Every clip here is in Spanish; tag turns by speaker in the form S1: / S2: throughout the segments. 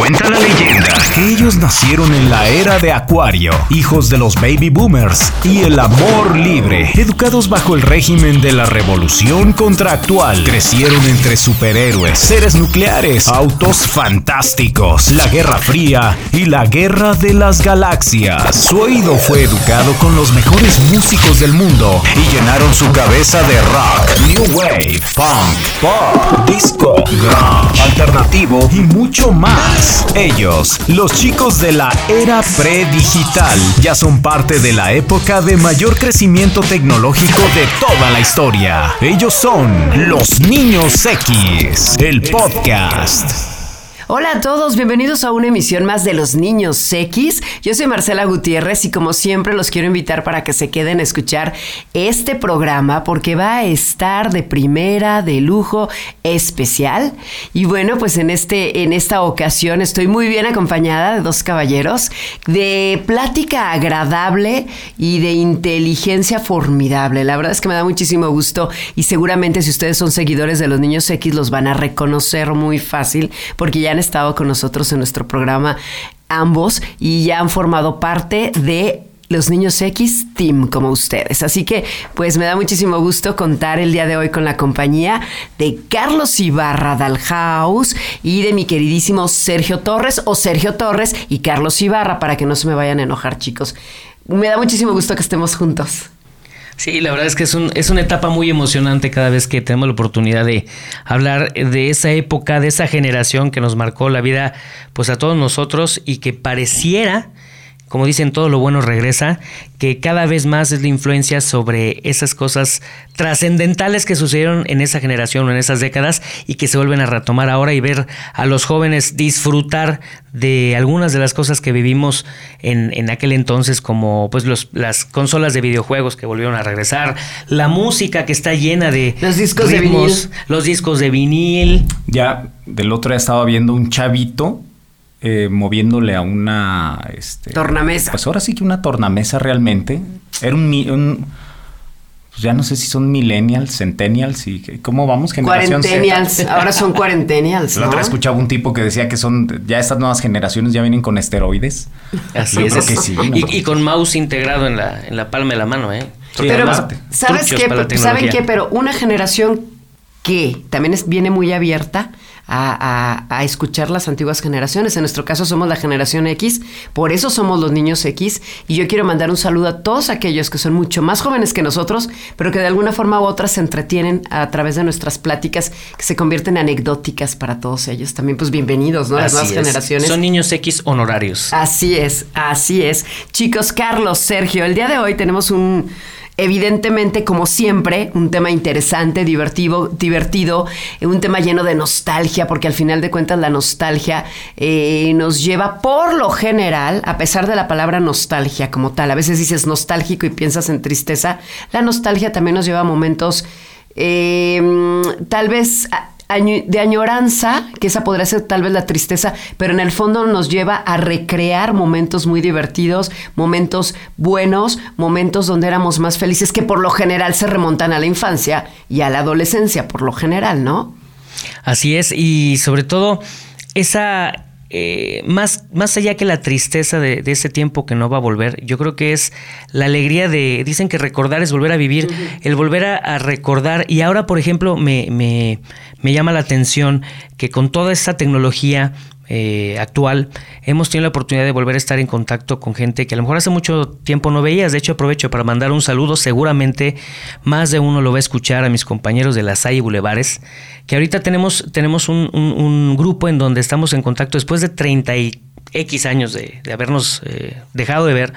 S1: Cuenta la leyenda que ellos nacieron en la era de Acuario, hijos de los baby boomers y el amor libre, educados bajo el régimen de la revolución contractual. Crecieron entre superhéroes, seres nucleares, autos fantásticos, la Guerra Fría y la Guerra de las Galaxias. Su oído fue educado con los mejores músicos del mundo y llenaron su cabeza de rock, new wave, funk, pop, disco, grunge, alternativo y mucho más. Ellos, los chicos de la era predigital, ya son parte de la época de mayor crecimiento tecnológico de toda la historia. Ellos son los Niños X, el podcast.
S2: Hola a todos, bienvenidos a una emisión más de Los Niños X. Yo soy Marcela Gutiérrez y como siempre los quiero invitar para que se queden a escuchar este programa porque va a estar de primera, de lujo, especial. Y bueno, pues en, este, en esta ocasión estoy muy bien acompañada de dos caballeros de plática agradable y de inteligencia formidable. La verdad es que me da muchísimo gusto y seguramente si ustedes son seguidores de Los Niños X los van a reconocer muy fácil porque ya han estado con nosotros en nuestro programa ambos y ya han formado parte de los niños X Team como ustedes. Así que pues me da muchísimo gusto contar el día de hoy con la compañía de Carlos Ibarra Dalhaus y de mi queridísimo Sergio Torres o Sergio Torres y Carlos Ibarra para que no se me vayan a enojar chicos. Me da muchísimo gusto que estemos juntos.
S3: Sí, la verdad es que es, un, es una etapa muy emocionante cada vez que tenemos la oportunidad de hablar de esa época, de esa generación que nos marcó la vida pues a todos nosotros y que pareciera como dicen, todo lo bueno regresa, que cada vez más es la influencia sobre esas cosas trascendentales que sucedieron en esa generación o en esas décadas y que se vuelven a retomar ahora y ver a los jóvenes disfrutar de algunas de las cosas que vivimos en, en aquel entonces, como pues los, las consolas de videojuegos que volvieron a regresar, la música que está llena de
S2: los discos de vinil,
S3: los discos de vinil.
S4: Ya del otro día estaba viendo un chavito eh, moviéndole a una... Este,
S2: tornamesa.
S4: Pues ahora sí que una tornamesa realmente. Era un... pues ya no sé si son millennials, centennials y cómo vamos
S2: generación Cuarentenials, ahora son cuarentenials.
S4: La otra escuchaba un tipo que decía que son ya estas nuevas generaciones ya vienen con esteroides.
S3: Así es. Que sí, y, con mouse integrado en la, en la palma de la mano, ¿eh?
S2: Pero, ¿sabes qué? ¿Saben qué? Pero una generación que también es, viene muy abierta a, escuchar las antiguas generaciones. En nuestro caso somos la generación X, por eso somos los niños X. Y yo quiero mandar un saludo a todos aquellos que son mucho más jóvenes que nosotros, pero que de alguna forma u otra se entretienen a través de nuestras pláticas que se convierten en anecdóticas para todos ellos. También pues bienvenidos, ¿no? Las nuevas generaciones.
S3: Son niños X honorarios.
S2: Así es, así es. Chicos, Carlos, Sergio, el día de hoy tenemos un Evidentemente, como siempre, un tema interesante, divertido, divertido, un tema lleno de nostalgia, porque al final de cuentas la nostalgia eh, nos lleva por lo general, a pesar de la palabra nostalgia como tal, a veces dices nostálgico y piensas en tristeza, la nostalgia también nos lleva a momentos eh, tal vez de añoranza, que esa podría ser tal vez la tristeza, pero en el fondo nos lleva a recrear momentos muy divertidos, momentos buenos, momentos donde éramos más felices, que por lo general se remontan a la infancia y a la adolescencia, por lo general, ¿no?
S3: Así es, y sobre todo esa eh, más, más allá que la tristeza de, ese tiempo que no va a volver, yo creo que es la alegría de, dicen que recordar es volver a vivir, el volver a, recordar, y ahora por ejemplo me, me, me llama la atención que con toda esta tecnología eh, actual, hemos tenido la oportunidad de volver a estar en contacto con gente que a lo mejor hace mucho tiempo no veías. De hecho, aprovecho para mandar un saludo. Seguramente más de uno lo va a escuchar a mis compañeros de la SAI Bulevares, que ahorita tenemos, tenemos un, grupo en donde estamos en contacto después de 30 y X años de, habernos eh, dejado de ver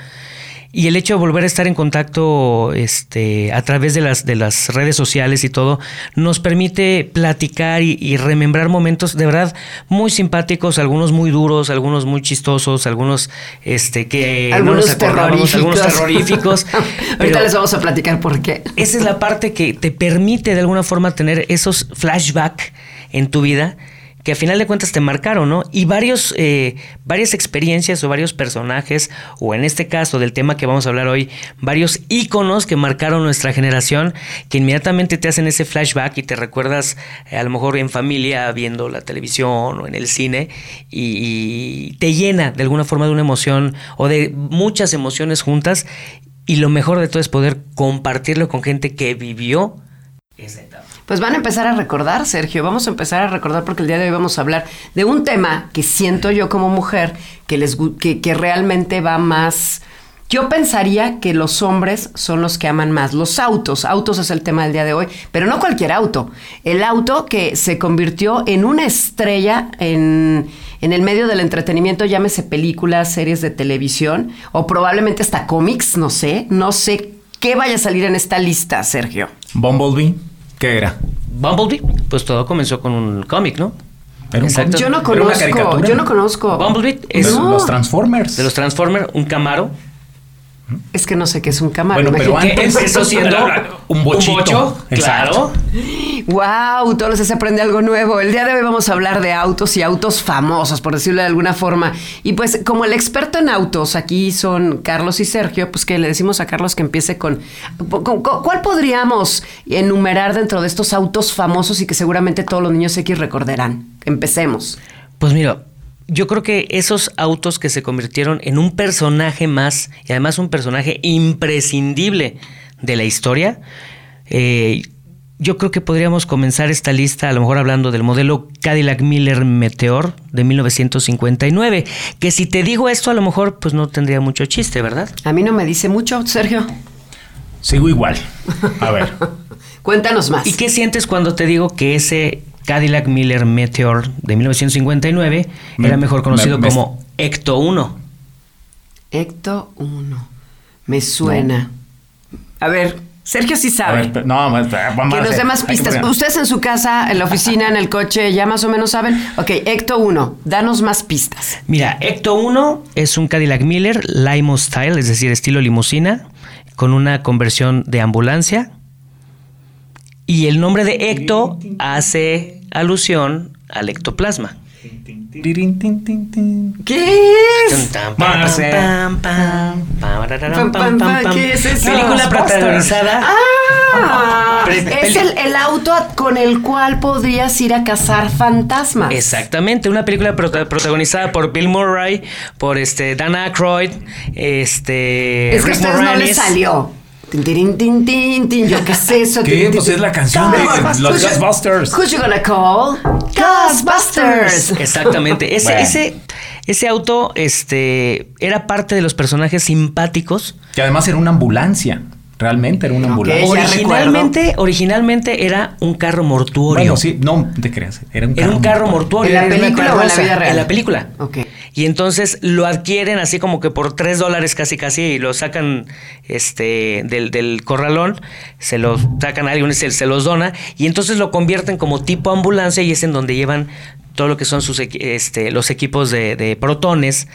S3: y el hecho de volver a estar en contacto este, a través de las, de las redes sociales y todo, nos permite platicar y, remembrar momentos de verdad muy simpáticos, algunos muy duros, algunos muy chistosos, algunos este, que
S2: algunos no terroríficos.
S3: algunos terroríficos.
S2: Ahorita les vamos a platicar por qué.
S3: Esa es la parte que te permite de alguna forma tener esos flashbacks en tu vida que a final de cuentas te marcaron, ¿no? Y varios, eh, varias experiencias o varios personajes, o en este caso del tema que vamos a hablar hoy, varios íconos que marcaron nuestra generación, que inmediatamente te hacen ese flashback y te recuerdas eh, a lo mejor en familia viendo la televisión o en el cine y, y te llena de alguna forma de una emoción o de muchas emociones juntas y lo mejor de todo es poder compartirlo con gente que vivió esa etapa.
S2: Pues van a empezar a recordar, Sergio. Vamos a empezar a recordar porque el día de hoy vamos a hablar de un tema que siento yo como mujer que, les, que, que realmente va más... Yo pensaría que los hombres son los que aman más los autos. Autos es el tema del día de hoy, pero no cualquier auto. El auto que se convirtió en una estrella en, en el medio del entretenimiento, llámese películas, series de televisión o probablemente hasta cómics, no sé. No sé qué vaya a salir en esta lista, Sergio.
S4: Bumblebee, ¿qué era?
S3: Bumblebee, pues todo comenzó con un cómic, ¿no?
S4: Era un.
S2: Yo no
S4: ¿Era una
S2: conozco, yo no conozco.
S3: Bumblebee
S4: De
S3: es
S2: No.
S4: los Transformers.
S3: de los Transformers, un Camaro.
S2: Es que no sé qué es un camaro.
S4: Bueno, pero antes-
S3: Empezó siendo
S4: Un bochito.
S3: bocho,
S4: Exacto.
S3: claro.
S2: Wow, todos los días se aprende algo nuevo. El día de hoy vamos a hablar de autos y autos famosos, por decirlo de alguna forma. Y pues, como el experto en autos, aquí son Carlos y Sergio, pues que le decimos a Carlos que empiece con, con- con- ¿cuál podríamos enumerar dentro de estos autos famosos y que seguramente todos los niños X recordarán? Empecemos.
S3: Pues mira, yo creo que esos autos que se convirtieron en un personaje más, y además un personaje imprescindible de la historia, eh, yo creo que podríamos comenzar esta lista a lo mejor hablando del modelo Cadillac Miller Meteor de 1959, que si te digo esto a lo mejor pues no tendría mucho chiste, ¿verdad?
S2: A mí no me dice mucho, Sergio.
S4: Sigo igual. A ver.
S2: Cuéntanos más.
S3: ¿Y qué sientes cuando te digo que ese Cadillac Miller Meteor de 1959
S4: Me-
S3: era mejor conocido
S4: me- me-
S3: como Ecto 1?
S2: Ecto 1. Me suena. A ver, Sergio sí
S4: A
S2: sabe.
S4: ver, no, vamos a
S2: Que nos dé más pistas. Ustedes en su casa, en la oficina, en el coche, ya más o menos saben. Ok, Ecto 1, danos más pistas.
S3: Mira, Ecto 1 es un Cadillac Miller Limo Style, es decir, estilo limusina, con una conversión de ambulancia. Y el nombre de Ecto hace alusión al ectoplasma.
S2: ¿Qué es? ¿Qué es eso?
S3: Película protagonizada.
S2: Ah, es el, el auto con el cual podrías ir a cazar fantasmas.
S3: Exactamente, una película prota- protagonizada por Bill Murray, por este Dan Aykroyd, este
S2: Es que a ustedes no les salió. Tin, tirin, tin, tin, tin. Yo qué es eso.
S4: ¿Qué?
S2: Tin, tin,
S4: Pues
S2: tin.
S4: es la canción de los Ghostbusters.
S2: Who you gonna call? Ghostbusters.
S3: Exactamente. Ese,
S4: Bueno.
S3: ese, ese auto este, era parte de los personajes simpáticos.
S4: Que además era una ambulancia. Realmente era una ambulancia.
S3: Originalmente, originalmente era un carro mortuorio.
S4: Bueno, sí, no te creas. Era un
S3: Era
S4: carro.
S3: un carro
S4: mortuorio.
S3: mortuorio.
S2: ¿En la
S3: era una
S2: película o en la vida real?
S3: En la película.
S2: Ok.
S3: Y entonces lo adquieren así como que por tres dólares casi casi y lo sacan este del, del corralón, se lo sacan a alguien, se, se los dona y entonces lo convierten como tipo ambulancia y es en donde llevan todo lo que son sus este, los equipos de, de protones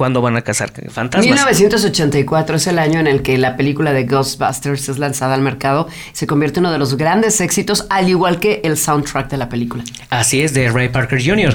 S3: cuando van a cazar fantasmas.
S2: 1984 es el año en el que la película de Ghostbusters es lanzada al mercado. Se convierte en uno de los grandes éxitos, al igual que el soundtrack de la película.
S3: Así es, de Ray Parker Jr.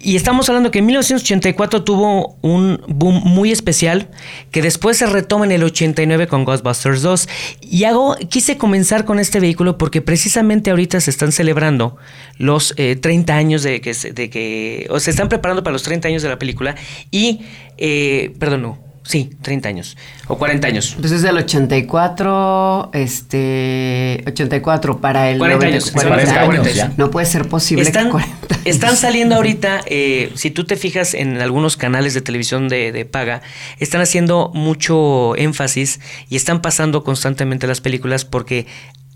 S3: Y estamos hablando que en 1984 tuvo un boom muy especial que después se retoma en el 89 con Ghostbusters 2. Y hago, quise comenzar con este vehículo porque precisamente ahorita se están celebrando los eh, 30 años de que, de que, o se están preparando para los 30 años de la película y, eh, perdón, no, sí, 30 años o 40 años.
S2: Pues es del 84, este, 84 para el
S3: 40
S2: 90,
S3: años,
S2: 40
S4: 40
S2: años.
S4: ya.
S2: No puede ser posible que
S3: Están,
S2: 40 años.
S3: están saliendo ahorita, eh, si tú te fijas en algunos canales de televisión de, de paga, están haciendo mucho énfasis y están pasando constantemente las películas porque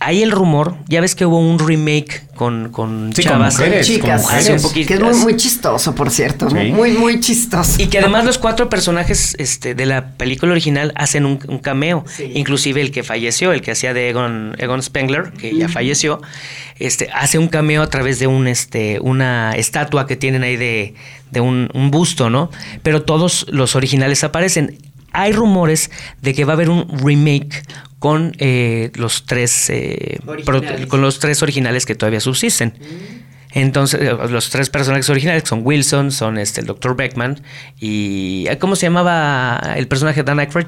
S3: hay el rumor, ya ves que hubo un remake con, con
S4: Sí, con
S3: chavas.
S4: mujeres,
S2: Chicas,
S4: con mujeres.
S3: Un poquito-
S2: que es muy, muy chistoso, por cierto.
S4: Sí.
S2: Muy, muy chistoso.
S3: Y que además los cuatro personajes este, de la película original hacen un, un cameo. Inclusive el que falleció, el que hacía de Egon, Egon Spengler, que ya falleció, este, hace un cameo a través de un, este, una estatua que tienen ahí de, de un, un busto, ¿no? Pero todos los originales aparecen. Hay rumores de que va a haber un remake con eh, los tres eh, pro- con los tres originales que todavía subsisten. Entonces, eh, los tres personajes originales son Wilson, son este, el Dr. Beckman y... eh, ¿Cómo se llamaba el personaje de Dan Aykroyd?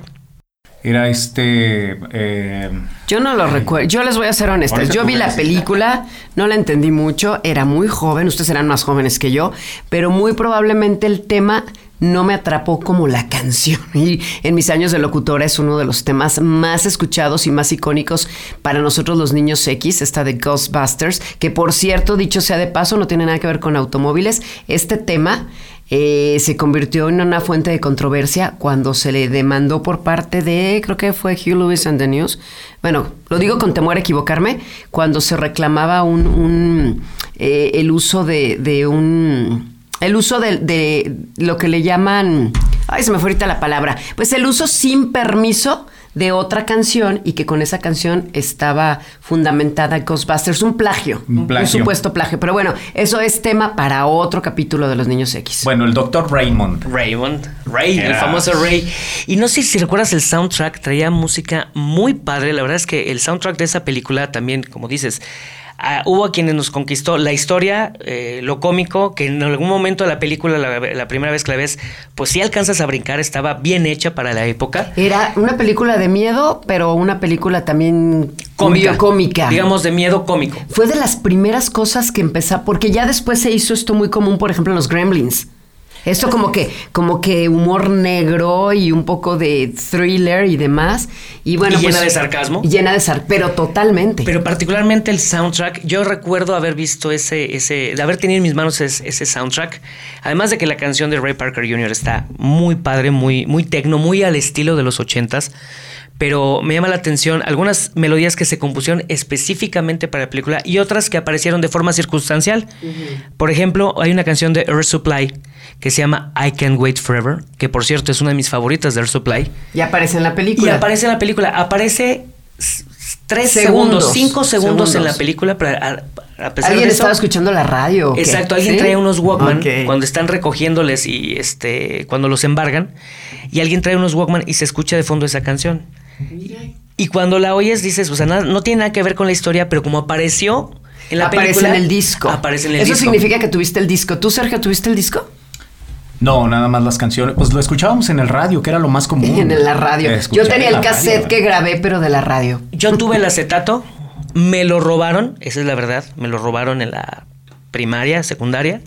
S4: Era este. eh,
S2: Yo no lo recuerdo. Yo les voy a ser honesta. Yo vi la película, no la entendí mucho, era muy joven, ustedes eran más jóvenes que yo, pero muy probablemente el tema no me atrapó como la canción. Y en mis años de locutora es uno de los temas más escuchados y más icónicos para nosotros los niños X, esta de Ghostbusters, que por cierto, dicho sea de paso, no tiene nada que ver con automóviles. Este tema eh, se convirtió en una fuente de controversia cuando se le demandó por parte de, creo que fue Hugh Lewis and the News. Bueno, lo digo con temor a equivocarme, cuando se reclamaba un, un, eh, el uso de, de un el uso de, de lo que le llaman, ay, se me fue ahorita la palabra, pues el uso sin permiso de otra canción y que con esa canción estaba fundamentada Ghostbusters, un plagio,
S4: Un
S2: un,
S4: plagio.
S2: supuesto plagio. Pero bueno, eso es tema para otro capítulo de los niños X.
S4: bueno, el doctor Raymond.
S3: Raymond, Ray, el famoso Ray. Y no sé si recuerdas el soundtrack, traía música muy padre. La verdad es que el soundtrack de esa película también, como dices, ah, hubo a quienes nos conquistó la historia, eh, lo cómico, que en algún momento de la película, la, la primera vez que la ves, pues sí alcanzas a brincar, estaba bien hecha para la época.
S2: Era una película de miedo, pero una película también
S3: Cómica.
S2: cómica.
S3: Digamos de miedo cómico.
S2: Fue de las primeras cosas que empezó, porque ya después se hizo esto muy común, por ejemplo, en los Gremlins. Esto como que, como que humor negro y un poco de thriller y demás. Y bueno,
S3: ¿Y llena
S2: pues,
S3: de sarcasmo?
S2: Llena de sarcasmo, pero totalmente.
S3: Pero particularmente el soundtrack, yo recuerdo haber visto ese, ese, de haber tenido en mis manos ese, ese soundtrack. Además de que la canción de Ray Parker Jr. está muy padre, muy, muy tecno, muy al estilo de los ochentas. Pero me llama la atención algunas melodías que se compusieron específicamente para la película y otras que aparecieron de forma circunstancial. Por ejemplo, hay una canción de Earth Supply que se llama I Can't Wait Forever, que por cierto es una de mis favoritas de Earth Supply.
S2: y aparece en la
S3: Y
S2: película.
S3: aparece en la película. Aparece tres
S2: Segundos,
S3: cinco segundos, en la película. Pero a, a pesar
S2: ¿Alguien
S3: de eso,
S2: estaba escuchando la radio?
S3: Exacto, alguien
S2: ¿Sí?
S3: trae unos Walkman cuando están recogiéndoles y este cuando los embargan. Y alguien trae unos Walkman y se escucha de fondo esa canción. Y cuando la oyes dices, o sea, nada- no tiene nada que ver con la historia, pero como apareció en la
S2: aparece
S3: película.
S2: en el disco.
S3: Aparece en el
S2: Eso
S3: disco.
S2: significa que tuviste el disco. ¿Tú, Sergio, tuviste el disco?
S4: No, nada más las canciones. Pues lo escuchábamos en el radio, que era lo más común.
S2: En la radio. Yo
S4: Escuchar
S2: tenía
S4: en
S2: el cassette
S4: radio.
S2: que grabé, pero de la radio.
S3: Yo tuve el acetato, me lo robaron, esa es la verdad, me lo robaron en la primaria, secundaria,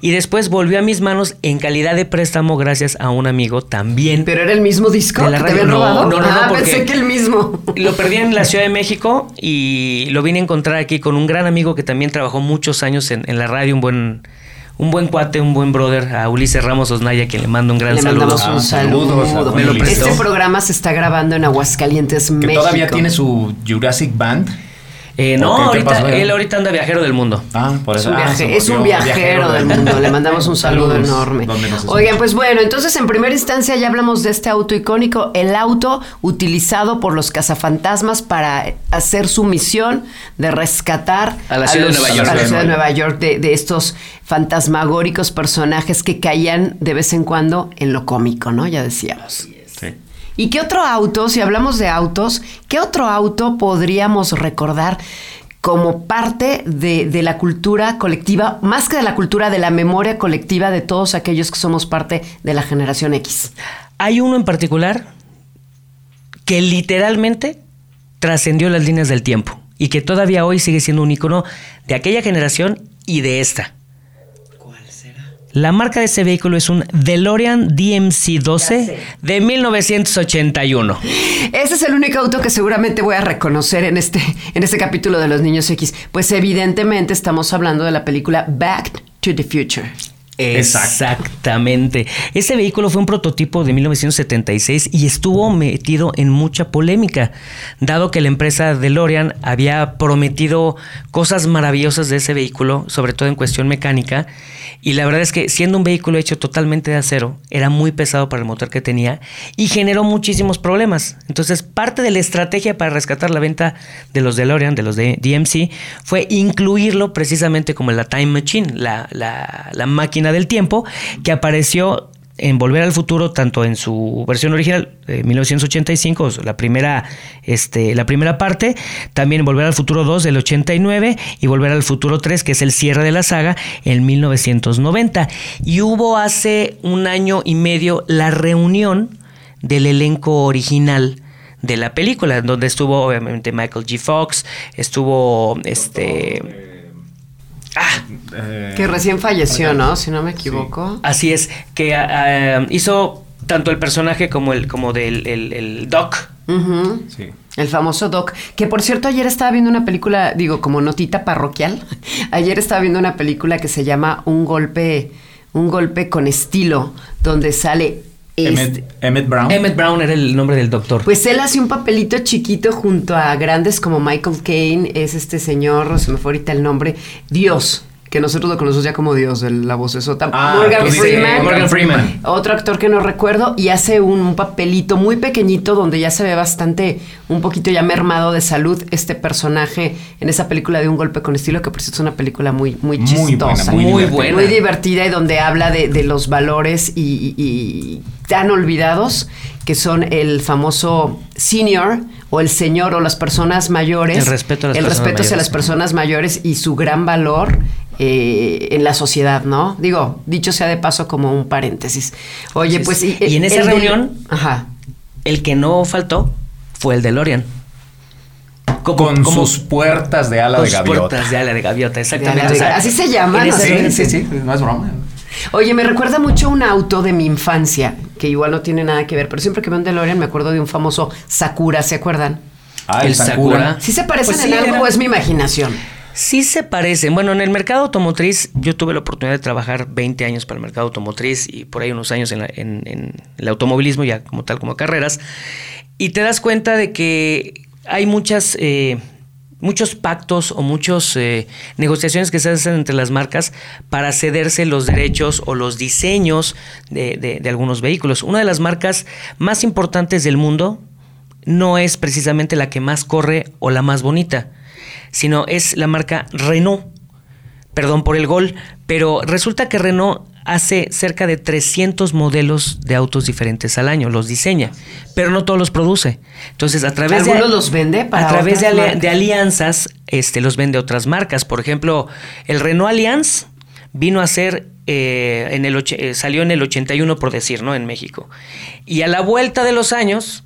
S3: y después volvió a mis manos en calidad de préstamo gracias a un amigo también.
S2: ¿Pero era el mismo disco
S3: De la
S2: que te
S3: radio.
S2: habían
S3: No,
S2: robado?
S3: no, no, no,
S2: Ah, pensé que el mismo.
S3: Lo perdí en la Ciudad de México y lo vine a encontrar aquí con un gran amigo que también trabajó muchos años en, en la radio, un buen, un buen cuate, un buen brother, a Ulises Ramos Osnaya, que le mando un gran
S2: Le
S3: saludo.
S2: mandamos
S4: Ah,
S2: un
S4: saludos,
S2: saludo.
S3: me lo prestó.
S2: Este programa se está grabando en Aguascalientes,
S4: Que
S2: México.
S4: todavía tiene su Jurassic Band.
S3: Eh,
S4: ¿O
S3: no,
S4: te
S3: ahorita,
S4: pasó,
S3: él ahorita anda viajero del mundo.
S4: Ah, por
S2: Es
S4: eso.
S2: un,
S4: ah,
S2: viaje- es un viajero del mundo. Le mandamos un saludo
S4: Saludos,
S2: enorme. Oigan, pues bueno, entonces en primera instancia ya hablamos de este auto icónico, el auto utilizado por los cazafantasmas para hacer su misión de rescatar
S3: A la ciudad de Nueva York.
S2: a la ciudad de Nueva York de, de estos fantasmagóricos personajes que caían de vez en cuando en lo cómico, ¿no? Ya decíamos.
S4: Sí.
S2: ¿Y qué otro auto, si hablamos de autos, qué otro auto podríamos recordar como parte de, la cultura colectiva, más que de la cultura, de la memoria colectiva de todos aquellos que somos parte de la generación X?
S3: Hay uno en particular que literalmente trascendió las líneas del tiempo y que todavía hoy sigue siendo un icono de aquella generación y de esta. La marca de ese vehículo es un DeLorean DMC-12 de 1981.
S2: Ese es el único auto que seguramente voy a reconocer en este, en este capítulo de Los Niños X. Pues evidentemente estamos hablando de la película Back to the Future.
S3: Exactamente. Ese vehículo fue un prototipo de 1976 y estuvo metido en mucha polémica, dado que la empresa DeLorean había prometido cosas maravillosas de ese vehículo, sobre todo en cuestión mecánica, y la verdad es que siendo un vehículo hecho totalmente de acero, era muy pesado para el motor que tenía y generó muchísimos problemas. Entonces, parte de la estrategia para rescatar la venta de los DeLorean, de los de DMC, fue incluirlo precisamente como la Time Machine, la, la- la máquina del tiempo, que apareció en Volver al Futuro, tanto en su versión original, de 1985, la primera, este, la primera parte, también en Volver al Futuro 2 del 89 y Volver al Futuro 3, que es el cierre de la saga, en 1990. Y hubo hace un año y medio la reunión del elenco original de la película, donde estuvo obviamente Michael G. Fox, estuvo este...
S2: Ah, que recién falleció, ¿no? Si no me equivoco.
S3: Así es, que ah, hizo tanto el personaje como el como del el, Doc.
S2: sí. El famoso Doc. Que por cierto, ayer estaba viendo una película, digo, como notita parroquial. Ayer estaba viendo una película que se llama Un golpe, un golpe con estilo, donde sale
S4: este, Emmett, Brown.
S3: Emmett Brown era el nombre del doctor.
S2: Pues él hace un papelito chiquito junto a grandes como Michael Caine, es este señor, se me fue ahorita el nombre, Dios que nosotros lo conocemos ya como Dios, la voz es ah, Morgan, Freeman,
S3: Morgan Freeman.
S2: Otro actor que no recuerdo y hace un, papelito muy pequeñito donde ya se ve bastante, un poquito ya mermado de salud este personaje en esa película de Un Golpe con Estilo, que por cierto es una película muy, muy chistosa.
S3: Muy buena.
S2: Muy, divertida y donde habla de, los valores y tan olvidados que son el famoso senior o el señor o las personas mayores.
S3: El respeto a las
S2: el
S3: personas
S2: respeto hacia las personas mayores y su gran valor eh, en la sociedad, ¿no? Digo, dicho sea de paso como un paréntesis. Oye, pues...
S3: Y, en esa reunión, ajá. el que no faltó fue el de Lorian.
S4: con sus puertas de ala de gaviota.
S3: puertas de ala de gaviota, exactamente.
S2: así se llama. ¿no?
S4: Sí, sí, sí, no es broma.
S2: Oye, me recuerda mucho un auto de mi infancia, que igual no tiene nada que ver, pero siempre que veo un DeLorean me acuerdo de un famoso Sakura, ¿se acuerdan?
S4: Ah, el, Sakura.
S2: ¿Sí se parecen pues en algo o es mi imaginación?
S3: Sí se parecen. Bueno, en el mercado automotriz, yo tuve la oportunidad de trabajar 20 años para el mercado automotriz y por ahí unos años en, en el automovilismo, ya como tal, como carreras. Y te das cuenta de que hay muchas eh, muchos pactos o muchas eh, negociaciones que se hacen entre las marcas para cederse los derechos o los diseños de, algunos vehículos. Una de las marcas más importantes del mundo no es precisamente la que más corre o la más bonita, sino es la marca Renault. Perdón por el gol, pero resulta que Renault hace cerca de 300 modelos de autos diferentes al año, los diseña, pero no todos los produce. Entonces, a través
S2: de los vende para
S3: a través de, alianzas, este los vende otras marcas. Por ejemplo, el Renault Allianz vino a ser eh, en el eh, salió en el 81 por decir, ¿no? En México. Y a la vuelta de los años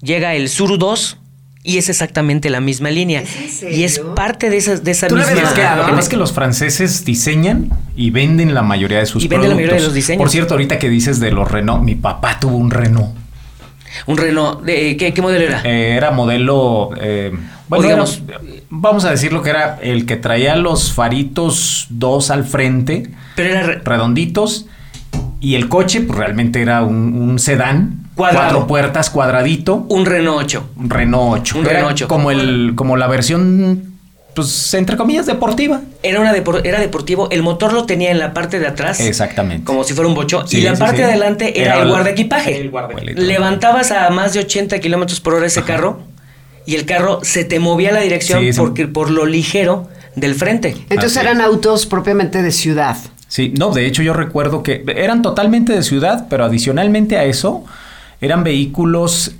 S3: llega el Suru 2 y es exactamente la misma línea. y es parte de esa, de esa misma.
S4: Es que, además que los franceses diseñan y venden la mayoría de sus
S3: y
S4: productos.
S3: Venden la mayoría de los diseños.
S4: Por cierto, ahorita que dices de los Renault, mi papá tuvo un Renault.
S3: Un Renault, de, ¿qué, modelo era?
S4: Eh, era modelo. Eh, bueno, digamos, vamos a decir lo que era el que traía los faritos dos al frente.
S3: Pero era
S4: redonditos. Y el coche, pues realmente era un sedán Cuatro puertas, cuadradito.
S3: Un Renault 8.
S4: Un Renault 8.
S3: Un Renault 8.
S4: Como, el, como la versión, pues, entre comillas, deportiva.
S3: Era, una era deportivo. El motor lo tenía en la parte de atrás.
S4: Exactamente.
S3: Como si fuera un bocho. y la parte de adelante era, el guarda equipaje. El guarda Levantabas a más de 80 kilómetros por hora ese carro y el carro se te movía a la dirección porque, por lo ligero del frente.
S2: Entonces eran autos propiamente de ciudad.
S4: Sí, no, de hecho yo recuerdo que eran totalmente de ciudad, pero adicionalmente a eso eran vehículos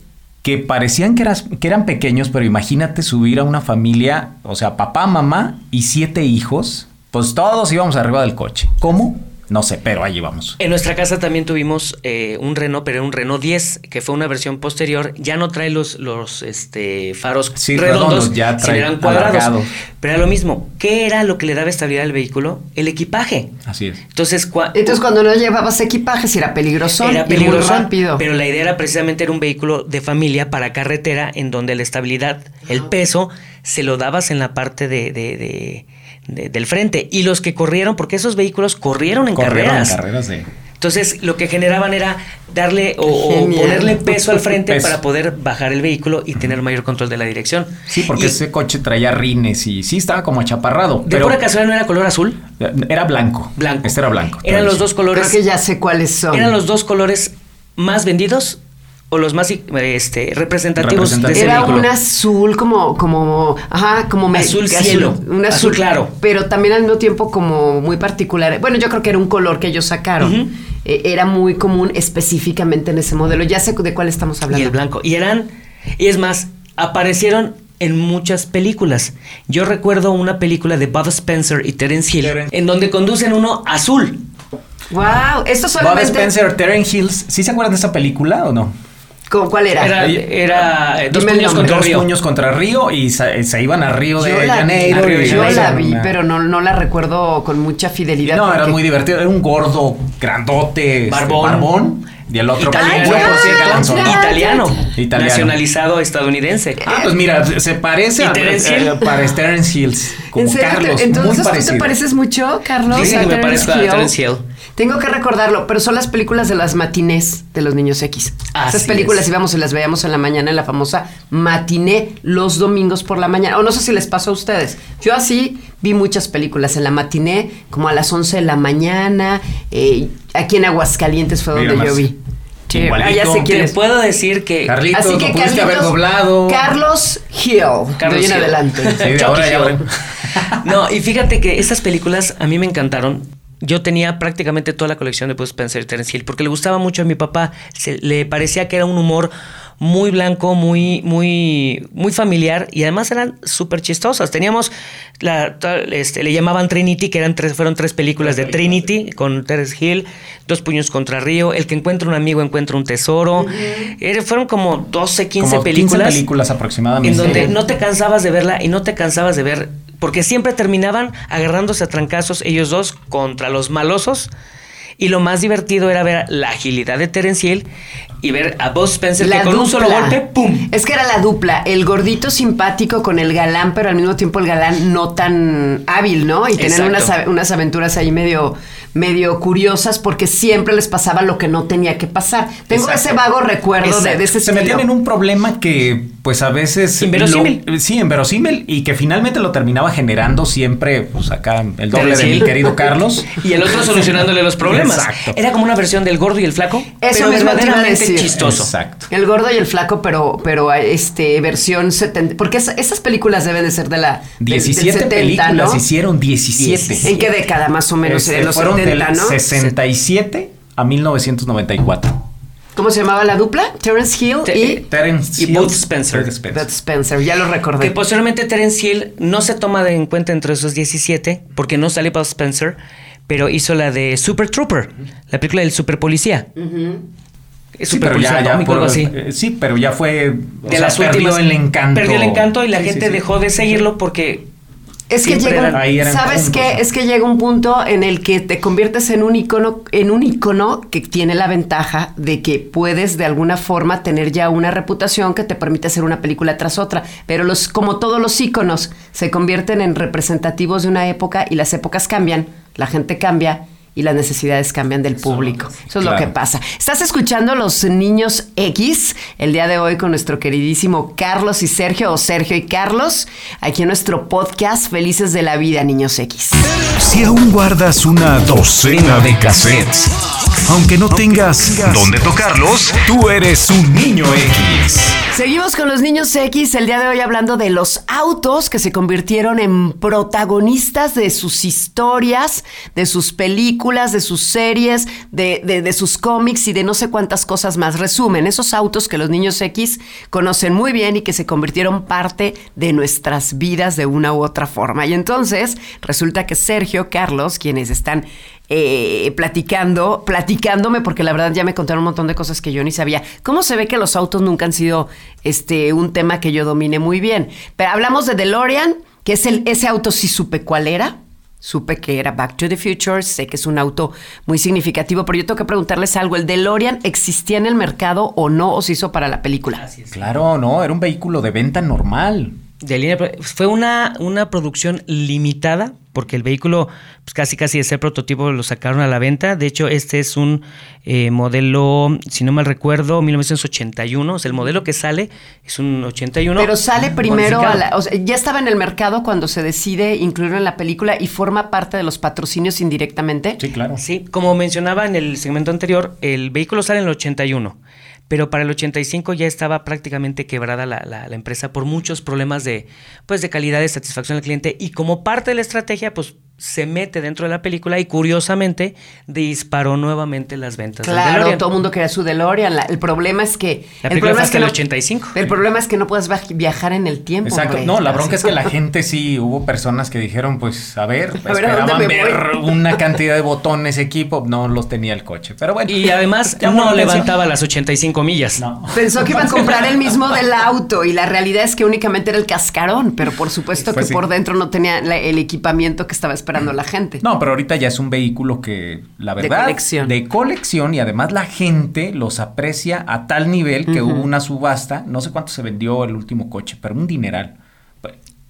S4: que parecían que, que, eran pequeños, pero imagínate subir a una familia, o sea, papá, mamá y siete hijos, pues todos íbamos arriba del coche. ¿Cómo? No sé, pero ahí vamos.
S3: En nuestra casa también tuvimos eh, un Renault, pero era un Renault 10, que fue una versión posterior. Ya no trae los, los este, faros redondos, ya trae eran cuadrados. Pero era lo mismo. ¿Qué era lo que le daba estabilidad al vehículo? El equipaje.
S4: Así es.
S3: Entonces,
S2: Entonces cuando no llevabas equipaje, si era peligroso,
S3: era peligroso, rápido. Pero la idea era precisamente era un vehículo de familia para carretera, en donde la estabilidad, el peso, se lo dabas en la parte de del frente. Y los que corrieron, porque esos vehículos corrieron en carreras.
S4: En carreras
S3: Entonces, lo que generaban era darle o, ponerle peso al frente para poder bajar el vehículo y tener mayor control de la dirección.
S4: Sí, porque ese coche traía rines y sí estaba como achaparrado.
S3: ¿De pero pura casualidad no era color azul?
S4: Era blanco.
S3: Blanco.
S4: Este era blanco.
S3: Eran los dos colores.
S2: Creo que ya sé cuáles son.
S3: Eran los dos colores más vendidos o los más este, representativos de ese.
S2: Era
S3: vehículo.
S2: un azul como, como, ajá, como me-
S3: Azul cielo,
S2: un azul,
S3: azul claro.
S2: pero también al mismo tiempo como muy particular. Bueno, yo creo que era un color que ellos sacaron. Eh, era muy común específicamente en ese modelo. Ya sé de cuál estamos hablando.
S3: Y el blanco. Y eran, y es más, aparecieron en muchas películas. Yo recuerdo una película de Bud Spencer y Terence Hill,
S4: Terence.
S3: en donde conducen uno azul.
S2: Wow, esto
S4: Bob
S2: solamente.
S4: Spencer, Terence Hills. ¿Sí se acuerdan de esa película o no?
S2: ¿Cómo- ¿Cuál era?
S3: Era, era eh, dos puños contra
S4: Dos
S3: Río.
S4: puños contra Río y se, se iban a Río de
S2: yo la,
S4: Janeiro.
S3: Río de
S4: y-
S2: yo
S3: Janeiro.
S2: la vi, pero no, no la recuerdo con mucha fidelidad.
S4: No, era muy divertido. Era un gordo, grandote, este,
S3: Barbón.
S4: barbón. Y el otro
S3: Italiano, por cierto, italiano,
S4: Italiano.
S3: nacionalizado estadounidense.
S4: Ah, pues mira, se parece
S3: ¿Y
S4: a
S3: Terence Hill?
S4: eh, parece Terence Hills. Como
S2: ¿En serio?
S4: Carlos, muy
S2: Entonces, ¿tú te pareces mucho, Carlos?
S3: Dicen que me parezco a? Terence Hill.
S2: Tengo que recordarlo, pero son las películas de las matinés de los niños X.
S3: Así
S2: Esas películas
S3: es.
S2: íbamos y las veíamos en la mañana en la famosa matiné los domingos por la mañana. O no sé si les pasó a ustedes. Yo así vi muchas películas en la matiné, como a las 11 de la mañana. eh, aquí en Aguascalientes fue
S4: Mira
S2: donde yo vi. Sí, ah, ya sé quién es.
S3: puedo decir que
S4: Carlitos,
S2: Así que
S4: haber doblado.
S2: Carlos Hill.
S3: Carlos
S2: de en
S3: Hill.
S2: adelante.
S4: Sí, de
S3: Chucky
S4: ahora ya,
S3: Hill.
S4: bueno.
S3: No, y fíjate que esas películas a mí me encantaron. Yo tenía prácticamente toda la colección de Bud Spencer y Terence Hill porque le gustaba mucho a mi papá. Se- le parecía que era un humor muy blanco, muy, muy, muy familiar y además eran súper chistosas. Teníamos, la, este, le llamaban Trinity, que eran tres, fueron tres películas de Trinity con Terence Hill, Dos puños contra Río, El que encuentra un amigo encuentra un tesoro. Era- fueron como 12, 15
S4: Como 15
S3: películas.
S4: películas aproximadamente.
S3: En donde no te cansabas de verla y no te cansabas de ver, porque siempre terminaban agarrándose a trancazos ellos dos contra los malosos. Y lo más divertido era ver la agilidad de Terence Hill y ver a Buzz Spencer
S2: La
S3: que con un solo golpe, ¡pum!
S2: Es que era la dupla, el gordito simpático con el galán, pero al mismo tiempo el galán no tan hábil, ¿no? Y
S3: Exacto.
S2: unas, unas aventuras ahí medio, medio curiosas porque siempre les pasaba lo que no tenía que pasar. Tengo
S4: Exacto.
S2: ese vago recuerdo de, de ese
S4: se metían en un problema que pues a veces
S3: Inverosímil.
S4: lo- sí inverosímil y que finalmente lo terminaba generando siempre pues acá el doble de mi querido Carlos
S3: Y el otro solucionándole los problemas.
S4: Exacto.
S3: Era como una versión del gordo y el flaco,
S2: Eso
S3: pero verdaderamente chistoso.
S4: exacto
S2: El gordo y el flaco, pero, pero este, versión 70. Porque esa- esas películas deben de ser de la. del- del
S4: 17
S2: 70,
S4: películas
S2: ¿no?
S4: hicieron 17
S3: 17.
S2: ¿En qué década más o menos?
S4: Este,
S2: en los
S4: fueron
S2: 70,
S4: del
S2: ¿no?
S4: 67 a 1994
S2: ¿Cómo se llamaba la dupla? Terence Hill
S3: Te-
S2: y
S4: Terence
S3: Y
S4: Hill,
S3: Bud Spencer.
S4: Bud Spencer.
S2: Bud Spencer. Ya lo recordé.
S3: Que posteriormente Terence Hill no se toma de en cuenta entre esos 17 porque no sale Bud Spencer, pero hizo la de Super Trooper, la película del super policía. Es
S4: Sí,
S3: super
S4: pero ya,
S3: policía
S4: ya
S3: atómico,
S4: por-
S3: algo así.
S4: eh, sí, pero ya fue o
S3: de
S4: sea,
S3: las
S4: perdió
S3: últimas.
S4: el encanto.
S3: Perdió el encanto y la
S4: Sí,
S3: gente
S4: sí, sí.
S3: dejó de seguirlo porque
S2: Es que llega,
S3: eran-
S4: ahí eran
S2: ¿sabes
S4: juntos,
S2: qué?
S4: ¿no?
S2: Es que llega un punto en el que te conviertes en un icono, en un icono que tiene la ventaja de que puedes de alguna forma tener ya una reputación que te permite hacer una película tras otra. Pero los, como todos los iconos, se convierten en representativos de una época y las épocas cambian, la gente cambia. Y las necesidades cambian del público. Eso es lo que pasa. Estás escuchando Los Niños X el día de hoy con nuestro queridísimo Carlos y Sergio, o Sergio y Carlos, aquí en nuestro podcast Felices de la Vida, Niños X.
S1: Si aún guardas una docena de cassettes, aunque no tengas dónde tocarlos, tú eres un niño X.
S2: Seguimos con los niños X el día de hoy hablando de los autos que se convirtieron en protagonistas de sus historias, de sus películas, de sus series, de, de- de sus cómics y de no sé cuántas cosas más. Resumen, esos autos que los niños X conocen muy bien y que se convirtieron parte de nuestras vidas de una u otra forma. Y entonces resulta que Sergio, Carlos, quienes están eh, platicando, platicándome, porque la verdad ya me contaron un montón de cosas que yo ni sabía. ¿Cómo se ve que los autos nunca han sido este, un tema que yo domine muy bien? Pero hablamos de DeLorean, que es el, ese auto sí supe cuál era. Supe que era Back to the Future, sé que es un auto muy significativo, pero yo tengo que preguntarles algo. ¿El DeLorean existía en el mercado o no, o se hizo para la película?
S4: Claro, no, era un vehículo de venta normal.
S3: de línea, fue una, una producción limitada porque el vehículo pues, casi casi de ser prototipo lo sacaron a la venta. De hecho, este es un eh, modelo, si no mal recuerdo, 1981. O sea, el modelo que sale es un 81.
S2: Pero sale primero, a la- o sea, ya estaba en el mercado cuando se decide incluirlo en la película y forma parte de los patrocinios indirectamente.
S4: Sí, claro.
S3: Sí, como mencionaba en el segmento anterior, el vehículo sale en el 81, pero para el 85 ya estaba prácticamente quebrada la, la, empresa por muchos problemas de, pues, de calidad, de satisfacción del cliente y como parte de la estrategia, pues se mete dentro de la película y curiosamente disparó nuevamente las ventas.
S2: Claro, todo el mundo quería su DeLorean. La- el problema es que.
S3: La
S2: el
S3: película
S2: problema
S3: fue
S2: es que
S3: el
S2: no-
S3: 85.
S2: El problema es que no puedes vaj- viajar en el tiempo.
S4: Exacto.
S2: hombre.
S4: No, la
S2: Así.
S4: bronca es que la gente sí, hubo personas que dijeron, pues, a ver,
S2: A ver, ¿a dónde
S4: esperaban ver
S2: voy?
S4: una cantidad de botones, equipo, no los tenía el coche. Pero bueno.
S3: Y además no levantaba las 85 millas.
S4: No.
S2: Pensó que iba a comprar el mismo del auto y la realidad es que únicamente era el cascarón, pero por supuesto
S4: Pues
S2: que
S4: sí.
S2: por dentro no tenía la- el equipamiento que estaba esperando la gente.
S4: No, pero ahorita ya es un vehículo que, la
S2: De
S4: verdad,
S2: colección.
S4: de colección y además la gente los aprecia a tal nivel que hubo una subasta, no sé cuánto se vendió el último coche, pero un dineral.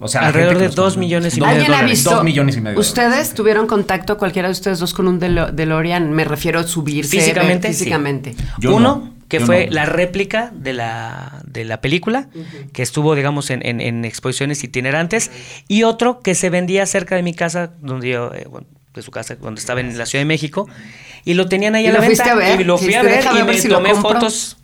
S4: O sea,
S3: Alrededor de dos millones y
S4: Dos-
S3: medio de
S2: ¿Alguien ha
S3: dólares.
S2: visto?
S4: Dos millones y medio de
S2: ¿Ustedes tuvieron contacto, cualquiera de ustedes dos, con un Delo- DeLorean? Me refiero a subirse.
S3: Físicamente, sí.
S2: Físicamente.
S4: Yo
S3: Uno,
S4: no,
S3: que
S4: yo
S3: fue
S4: no.
S3: la réplica de la, de la película, que estuvo, digamos, en, en- en exposiciones itinerantes, y otro que se vendía cerca de mi casa, donde yo, eh, bueno, de su casa, donde estaba en la Ciudad de México, y lo tenían ahí
S2: ¿Y
S3: a la
S2: lo fuiste
S3: venta,
S2: a ver?
S3: y lo fui a ver,
S2: "Déjame
S3: y
S2: ver
S3: me
S2: si
S3: tomé
S2: compro".
S3: fotos,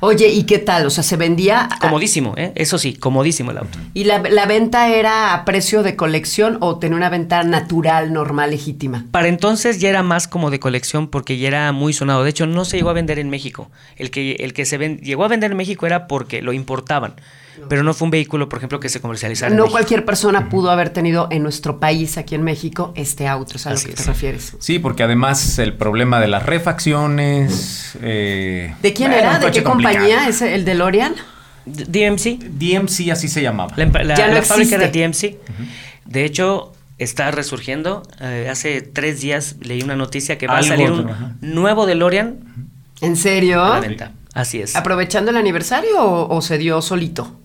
S2: Oye, ¿y qué tal? O sea, se vendía.
S3: comodísimo, ¿eh? eso sí, comodísimo el auto.
S2: ¿Y la, la venta era a precio de colección o tenía una venta natural, normal, legítima?
S3: Para entonces ya era más como de colección porque ya era muy sonado. De hecho, no se llegó a vender en México. El que, el que se ven- llegó a vender en México era porque lo importaban. Pero no fue un vehículo, por ejemplo, que se comercializara
S2: No cualquier persona pudo haber tenido en nuestro país, aquí en México, este auto, es a lo
S3: Así
S2: que te
S3: es.
S2: refieres.
S4: Sí, porque además el problema de las refacciones. eh,
S2: ¿De quién
S4: bueno,
S2: era? ¿De qué
S4: complicado.
S2: compañía? ¿Es el DeLorean?
S3: DMC.
S4: DMC así se llamaba.
S3: La, empa- la-
S2: Ya no
S3: la fábrica era
S2: existe.
S3: DMC. De hecho, está resurgiendo. Eh, hace tres días leí una noticia que va
S4: Algo
S3: a salir
S4: otro,
S3: un
S4: ajá.
S3: nuevo DeLorean
S2: ¿En serio?
S3: a la venta. Así es.
S2: ¿Aprovechando el aniversario o, o se dio solito?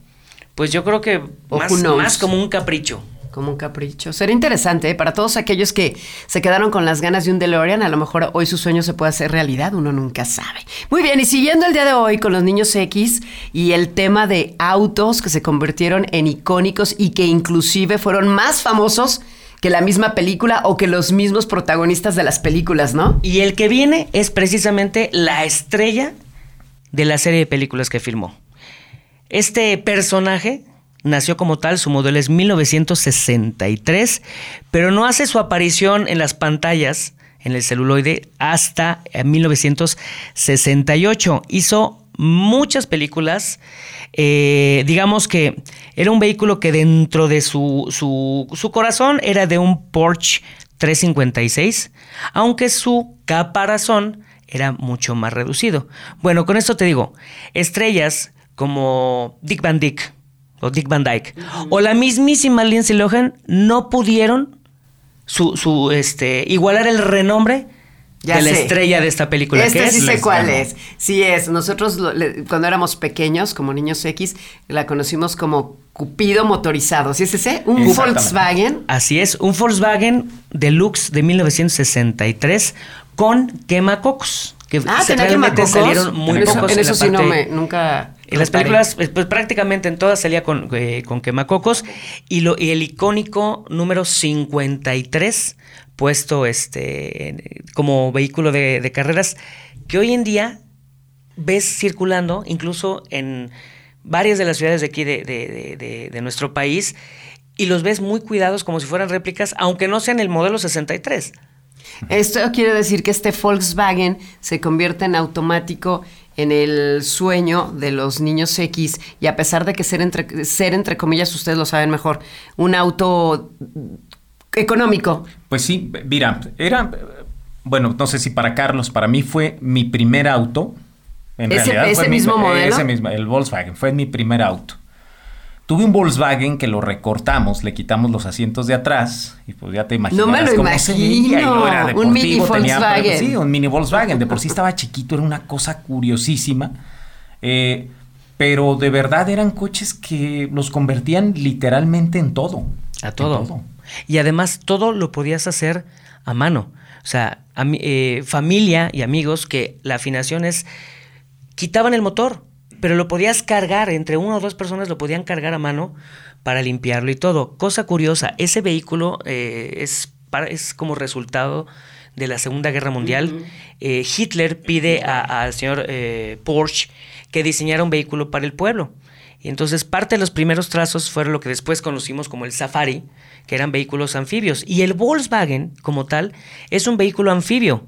S3: Pues yo creo que más, más como un capricho.
S2: Como un capricho. Sería interesante ¿eh? para todos aquellos que se quedaron con las ganas de un DeLorean. A lo mejor hoy su sueño se puede hacer realidad, uno nunca sabe. Muy bien, y siguiendo el día de hoy con los niños X y el tema de autos que se convirtieron en icónicos y que inclusive fueron más famosos que la misma película o que los mismos protagonistas de las películas, ¿no?
S3: Y el que viene es precisamente la estrella de la serie de películas que filmó. Este personaje nació como tal, su modelo es 1963, pero no hace su aparición en las pantallas, en el celuloide, hasta eh, 1968. Hizo muchas películas. eh, digamos que era un vehículo que dentro de su, su, su corazón era de un Porsche 356, aunque su caparazón era mucho más reducido. Bueno, con esto te digo, estrellas como Dick Van Dyke o Dick Van Dyke o la mismísima Lindsay Lohan no pudieron su, su, este, igualar el renombre
S2: Ya
S3: de la estrella de esta película.
S2: Este
S3: es
S2: sí sé cuál es. Sí es. Nosotros lo- le- cuando éramos pequeños, como niños X, la conocimos como Cupido motorizado. ¿Sí es ese? Un. Volkswagen.
S3: Así es, un Volkswagen Deluxe de 1963 con quemacocos. Que
S2: Ah,
S3: realmente
S2: quemacocos.
S3: salieron muy
S2: en eso,
S3: pocos
S2: en
S3: en
S2: eso sí no me, nunca.
S3: En las películas, pues, pues, prácticamente en todas salía con, eh, con quemacocos y, lo, y el icónico número 53 puesto este, como vehículo de, de carreras que hoy en día ves circulando incluso en varias de las ciudades de aquí de, de- de- de- de nuestro país y los ves muy cuidados como si fueran réplicas, aunque no sean el modelo 63.
S2: Esto quiere decir que este Volkswagen se convierte en automático en el sueño de los niños X y a pesar de que ser entre, ser entre comillas, ustedes lo saben mejor, un auto económico.
S4: Pues sí, mira, era, bueno, no sé si para Carlos, para mí fue mi primer auto. En
S2: ¿Ese-
S4: realidad
S2: ese
S4: fue mi-
S2: mismo modelo?
S4: Ese mismo, el Volkswagen, fue mi primer auto. Tuve un Volkswagen que lo recortamos, le quitamos los asientos de atrás y pues ya te imaginas
S2: No me lo
S4: cómo se veía, y no era
S2: imagino, un mini
S4: tenía-
S2: Volkswagen.
S4: sí, un mini Volkswagen. De por sí estaba chiquito, era una cosa curiosísima. Eh, pero de verdad eran coches que los convertían literalmente en todo.
S3: A
S4: en
S3: todo. Y además todo lo podías hacer a mano. O sea, ami- eh, familia y amigos que la afinación es, quitaban el motor, pero lo podías cargar, entre una o dos personas lo podían cargar a mano para limpiarlo y todo. Cosa curiosa, ese vehículo eh, es, para- es como resultado de la Segunda Guerra Mundial, eh, Hitler pide al señor eh, Porsche que diseñara un vehículo para el pueblo. Y entonces parte de los primeros trazos fueron lo que después conocimos como el Safari, que eran vehículos anfibios. Y el Volkswagen, como tal, es un vehículo anfibio.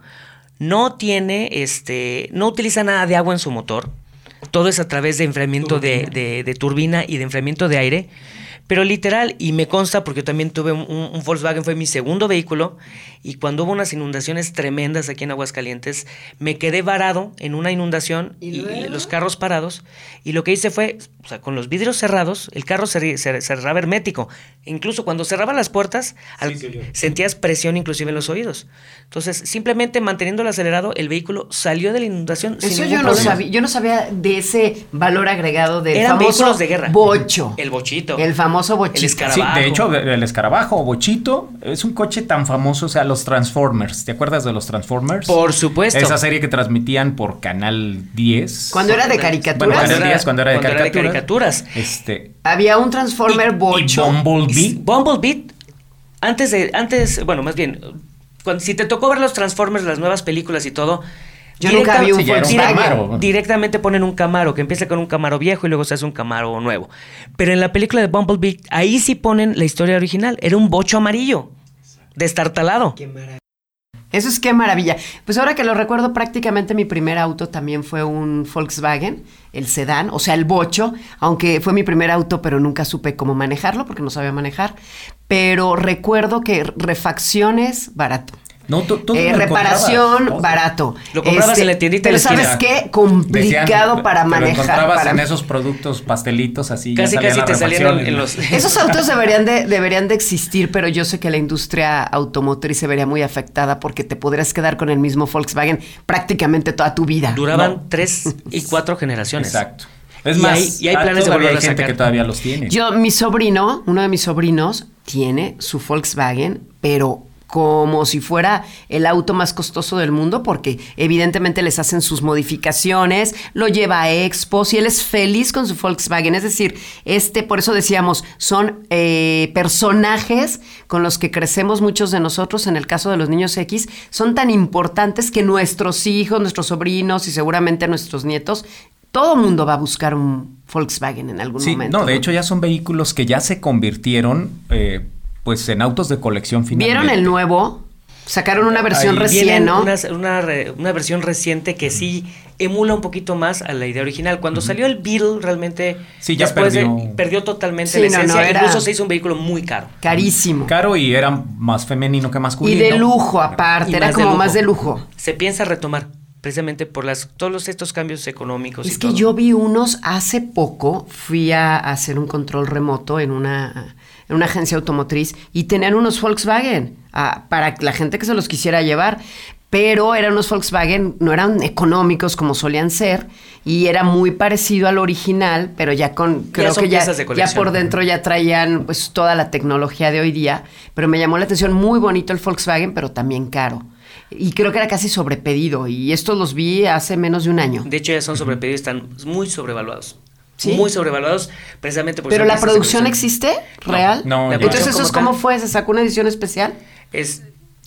S3: No tiene, este, no utiliza nada de agua en su motor. Todo es a través de enfriamiento de, de turbina y de enfriamiento de aire. Pero literal, y me consta porque yo también tuve un, Volkswagen, fue mi segundo vehículo, y cuando hubo unas inundaciones tremendas aquí en Aguascalientes, me quedé varado en una inundación y, los carros parados, y lo que hice fue, o sea, con los vidrios cerrados, el carro se, cerraba hermético. Incluso cuando cerraba las puertas, sentías presión inclusive en los oídos. Entonces, simplemente manteniendo el acelerado, el vehículo salió de la inundación.
S2: Eso yo no sabía, yo no sabía de ese valor agregado de
S3: Eran vehículos de guerra.
S2: Bocho.
S3: El bochito.
S2: El famoso famoso bochito.
S3: El escarabajo.
S4: Sí, de hecho, el escarabajo o bochito es un coche tan famoso, o sea, los Transformers. ¿Te acuerdas de los Transformers?
S3: Por supuesto.
S4: Esa serie que transmitían por Canal 10.
S2: Cuando era de caricaturas.
S4: Bueno, Canal 10, cuando era de,
S3: caricaturas.
S4: Este,
S2: Había un Transformer bocho.
S4: Y Bumblebee.
S3: Bumblebee, antes de, antes, bueno, más bien, cuando, si te tocó ver los Transformers, las nuevas películas y todo,
S2: yo nunca vi un
S3: Volkswagen. Directamente ponen un Camaro, que empieza con un Camaro viejo y luego se hace un Camaro nuevo. Pero en la película de Bumblebee, ahí sí ponen la historia original. Era un bocho amarillo, destartalado.
S2: Qué maravilla. Eso es qué maravilla. Pues ahora que lo recuerdo, prácticamente mi primer auto también fue un Volkswagen, el sedán, o sea, el bocho, aunque fue mi primer auto, pero nunca supe cómo manejarlo porque no sabía manejar. Pero recuerdo que refacciones, barato.
S4: No, tú,
S2: eh, reparación barato.
S3: Lo comprabas en la este, tiendita
S2: Pero ¿sabes qué? Complicado para manejar. Lo
S4: encontrabas en esos productos pastelitos así.
S3: Casi, casi te salían en, los...
S2: Esos autos deberían de, deberían de existir, pero yo sé que la industria automotriz se vería muy afectada porque te podrías quedar con el mismo Volkswagen prácticamente toda tu vida.
S3: Duraban tres y cuatro generaciones.
S4: Exacto. Es más, y hay, planes de volver hay gente que todavía los tiene.
S2: Yo, mi sobrino, uno de mis sobrinos, tiene su Volkswagen, pero como si fuera el auto más costoso del mundo, porque evidentemente les hacen sus modificaciones, lo lleva a expos y él es feliz con su Volkswagen. Es decir, este, por eso decíamos, son eh, personajes con los que crecemos muchos de nosotros, en el caso de los niños X, son tan importantes que nuestros hijos, nuestros sobrinos y seguramente nuestros nietos todo mundo va a buscar un Volkswagen en algún momento.
S4: No, de hecho ya son vehículos que ya se convirtieron eh, pues en autos de colección finalmente.
S2: ¿Vieron el nuevo? Sacaron una versión reciente, ¿no?
S3: Una, una, versión reciente que sí emula un poquito más a la idea original. Cuando salió el Beetle, realmente
S4: sí, ya perdió.
S3: perdió totalmente la esencia. Incluso se hizo un vehículo muy caro.
S2: Carísimo.
S4: Caro y era más femenino que masculino.
S2: Y de lujo aparte, era como más de lujo.
S3: Se piensa retomar precisamente por las, todos estos cambios económicos.
S2: Es que yo vi unos hace poco, fui a hacer un control remoto en una en una agencia automotriz y tenían unos Volkswagen ah, para la gente que se los quisiera llevar. Pero eran unos Volkswagen, no eran económicos como solían ser, y era muy parecido al original, pero ya con, creo que ya, ya por dentro ya traían pues toda la tecnología de hoy día. Pero me llamó la atención, muy bonito el Volkswagen, pero también caro. Y creo que era casi sobrepedido, y estos los vi hace menos de un año.
S3: De hecho ya son sobrepedidos, están muy sobrevaluados muy sobrevaluados precisamente por
S2: Pero la producción existe real.
S4: No,
S2: Entonces eso es cómo fue, se sacó una edición especial.
S3: Es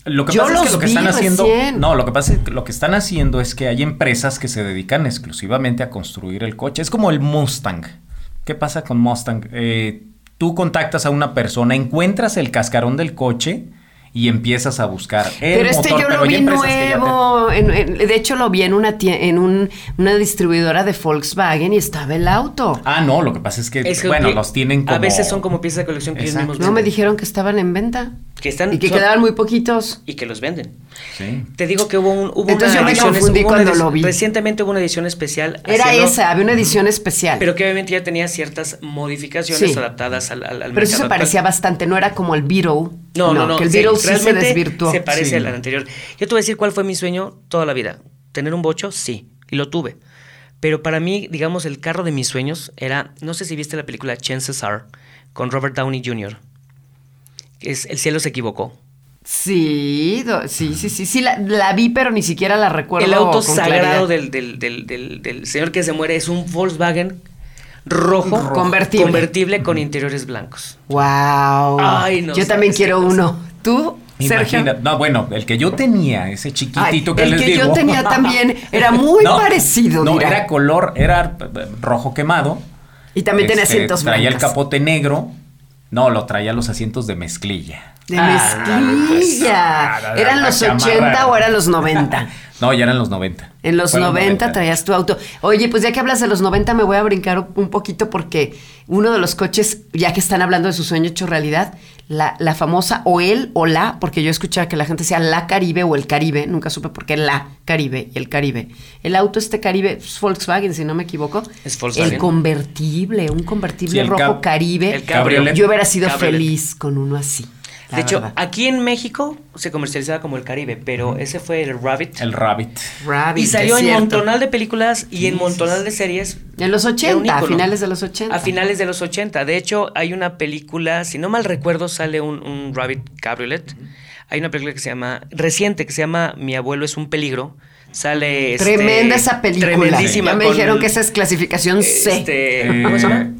S4: lo que pasa es que lo que están haciendo, no, lo que pasa es que lo que están haciendo es que hay empresas que se dedican exclusivamente a construir el coche. Es como el Mustang. ¿Qué pasa con Mustang? Eh, tú contactas a una persona, encuentras el cascarón del coche y empiezas a buscar
S2: el pero este yo lo vi nuevo de hecho lo vi en una en un, una distribuidora de Volkswagen y estaba el auto.
S4: Ah no lo que pasa es que bueno los tienen como
S3: a veces son como piezas de colección que ellos mismos
S2: no me dijeron que estaban en venta
S3: que están
S2: y que quedaban muy poquitos
S3: y que los venden sí. te digo que hubo un hubo
S2: Entonces una yo me confundí cuando lo vi
S3: recientemente hubo una edición especial
S2: era esa había una edición especial
S3: pero que obviamente ya tenía ciertas modificaciones adaptadas al, al,
S2: pero eso se parecía bastante no era como el Beetle
S3: no, no, no.
S2: Que el Beetle sí, se desvirtuó.
S3: Se parece al anterior. Yo te voy a decir cuál fue mi sueño toda la vida. ¿Tener un bocho? Sí. Y lo tuve. Pero para mí, digamos, el carro de mis sueños era. No sé si viste la película Chances Are con Robert Downey Jr. Es El cielo se equivocó.
S2: Sí, sí, sí, sí, sí, la, vi, pero ni siquiera la recuerdo.
S3: El auto sagrado del, del, del, del, señor que se muere es un Volkswagen rojo,
S2: convertible.
S3: convertible con interiores blancos.
S2: Wow. Ay, no, Yo también quiero uno. ¿Tú? Sergio.
S4: Imagina, no, bueno, el que yo tenía, ese
S2: Ay,
S4: chiquitito que
S2: el
S4: les
S2: que
S4: digo.
S2: yo tenía también era muy
S4: No,
S2: parecido,
S4: No,
S2: dirá.
S4: era color, era rojo quemado.
S2: Y también tenía
S4: Este,
S2: asientos
S4: Traía el capote negro. No, lo traía los asientos de mezclilla.
S2: De
S3: Ah,
S2: mezclilla.
S4: pues,
S2: ¿Eran los
S4: chamarra.
S2: 80 o eran los 90?
S4: No, ya eran los 90.
S2: En los
S4: Fueron
S2: 90, traías tu auto. Oye, pues ya que hablas de los 90, me voy a brincar un poquito porque uno de los coches, ya que están hablando de su sueño hecho realidad, la, la famosa o él o la, porque yo escuchaba que la gente decía la Caribe o el Caribe, nunca supe por qué la Caribe y el Caribe. El auto este Caribe, es Volkswagen, si no me equivoco.
S3: Es Volkswagen.
S2: El convertible, un convertible
S4: Sí, el
S2: rojo
S4: cab-
S2: Caribe.
S3: el cabriolet.
S2: Yo hubiera sido
S3: Cabriolet.
S2: feliz con uno así. La
S3: De hecho,
S2: verdad.
S3: aquí en México se comercializaba como el Caribe, pero ese fue el Rabbit.
S4: El Rabbit.
S2: Rabbit,
S3: y salió en montonal de películas y en montonal de series.
S2: En los
S3: Era un
S2: 80, a finales de los 80.
S3: A finales de los 80. De hecho, hay una película, si no mal recuerdo, sale un, un Rabbit Cabriolet. Hay una película que se llama, reciente, que se llama Mi abuelo es un peligro. Sale. este,
S2: Tremenda esa película.
S3: Tremendísima.
S2: Ya me
S3: con,
S2: dijeron que esa es clasificación C.
S3: este, ¿Cómo se llama?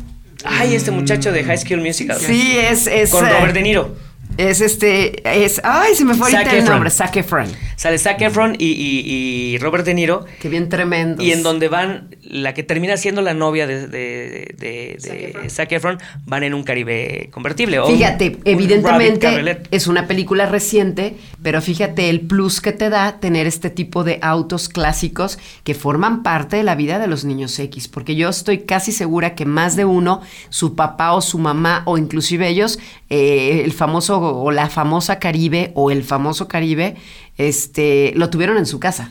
S3: Ay, este muchacho de High School Musical.
S2: Sí, es, es.
S3: Con
S2: eh,
S3: Robert De Niro.
S2: Es este. Es, ay, se me fue ahorita el nombre. Zac Efron.
S3: Sale Zac Efron y, y- y Robert De Niro.
S2: Que bien tremendo.
S3: Y en donde van, la que termina siendo la novia de, de, de- de Zac Efron, van en un Caribe convertible.
S2: Fíjate,
S3: un
S2: evidentemente es una película reciente, pero fíjate el plus que te da tener este tipo de autos clásicos que forman parte de la vida de los niños X, porque yo estoy casi segura que más de uno, su papá o su mamá o inclusive ellos, eh, el famoso o la famosa Caribe o el famoso Caribe, este, lo tuvieron en su casa.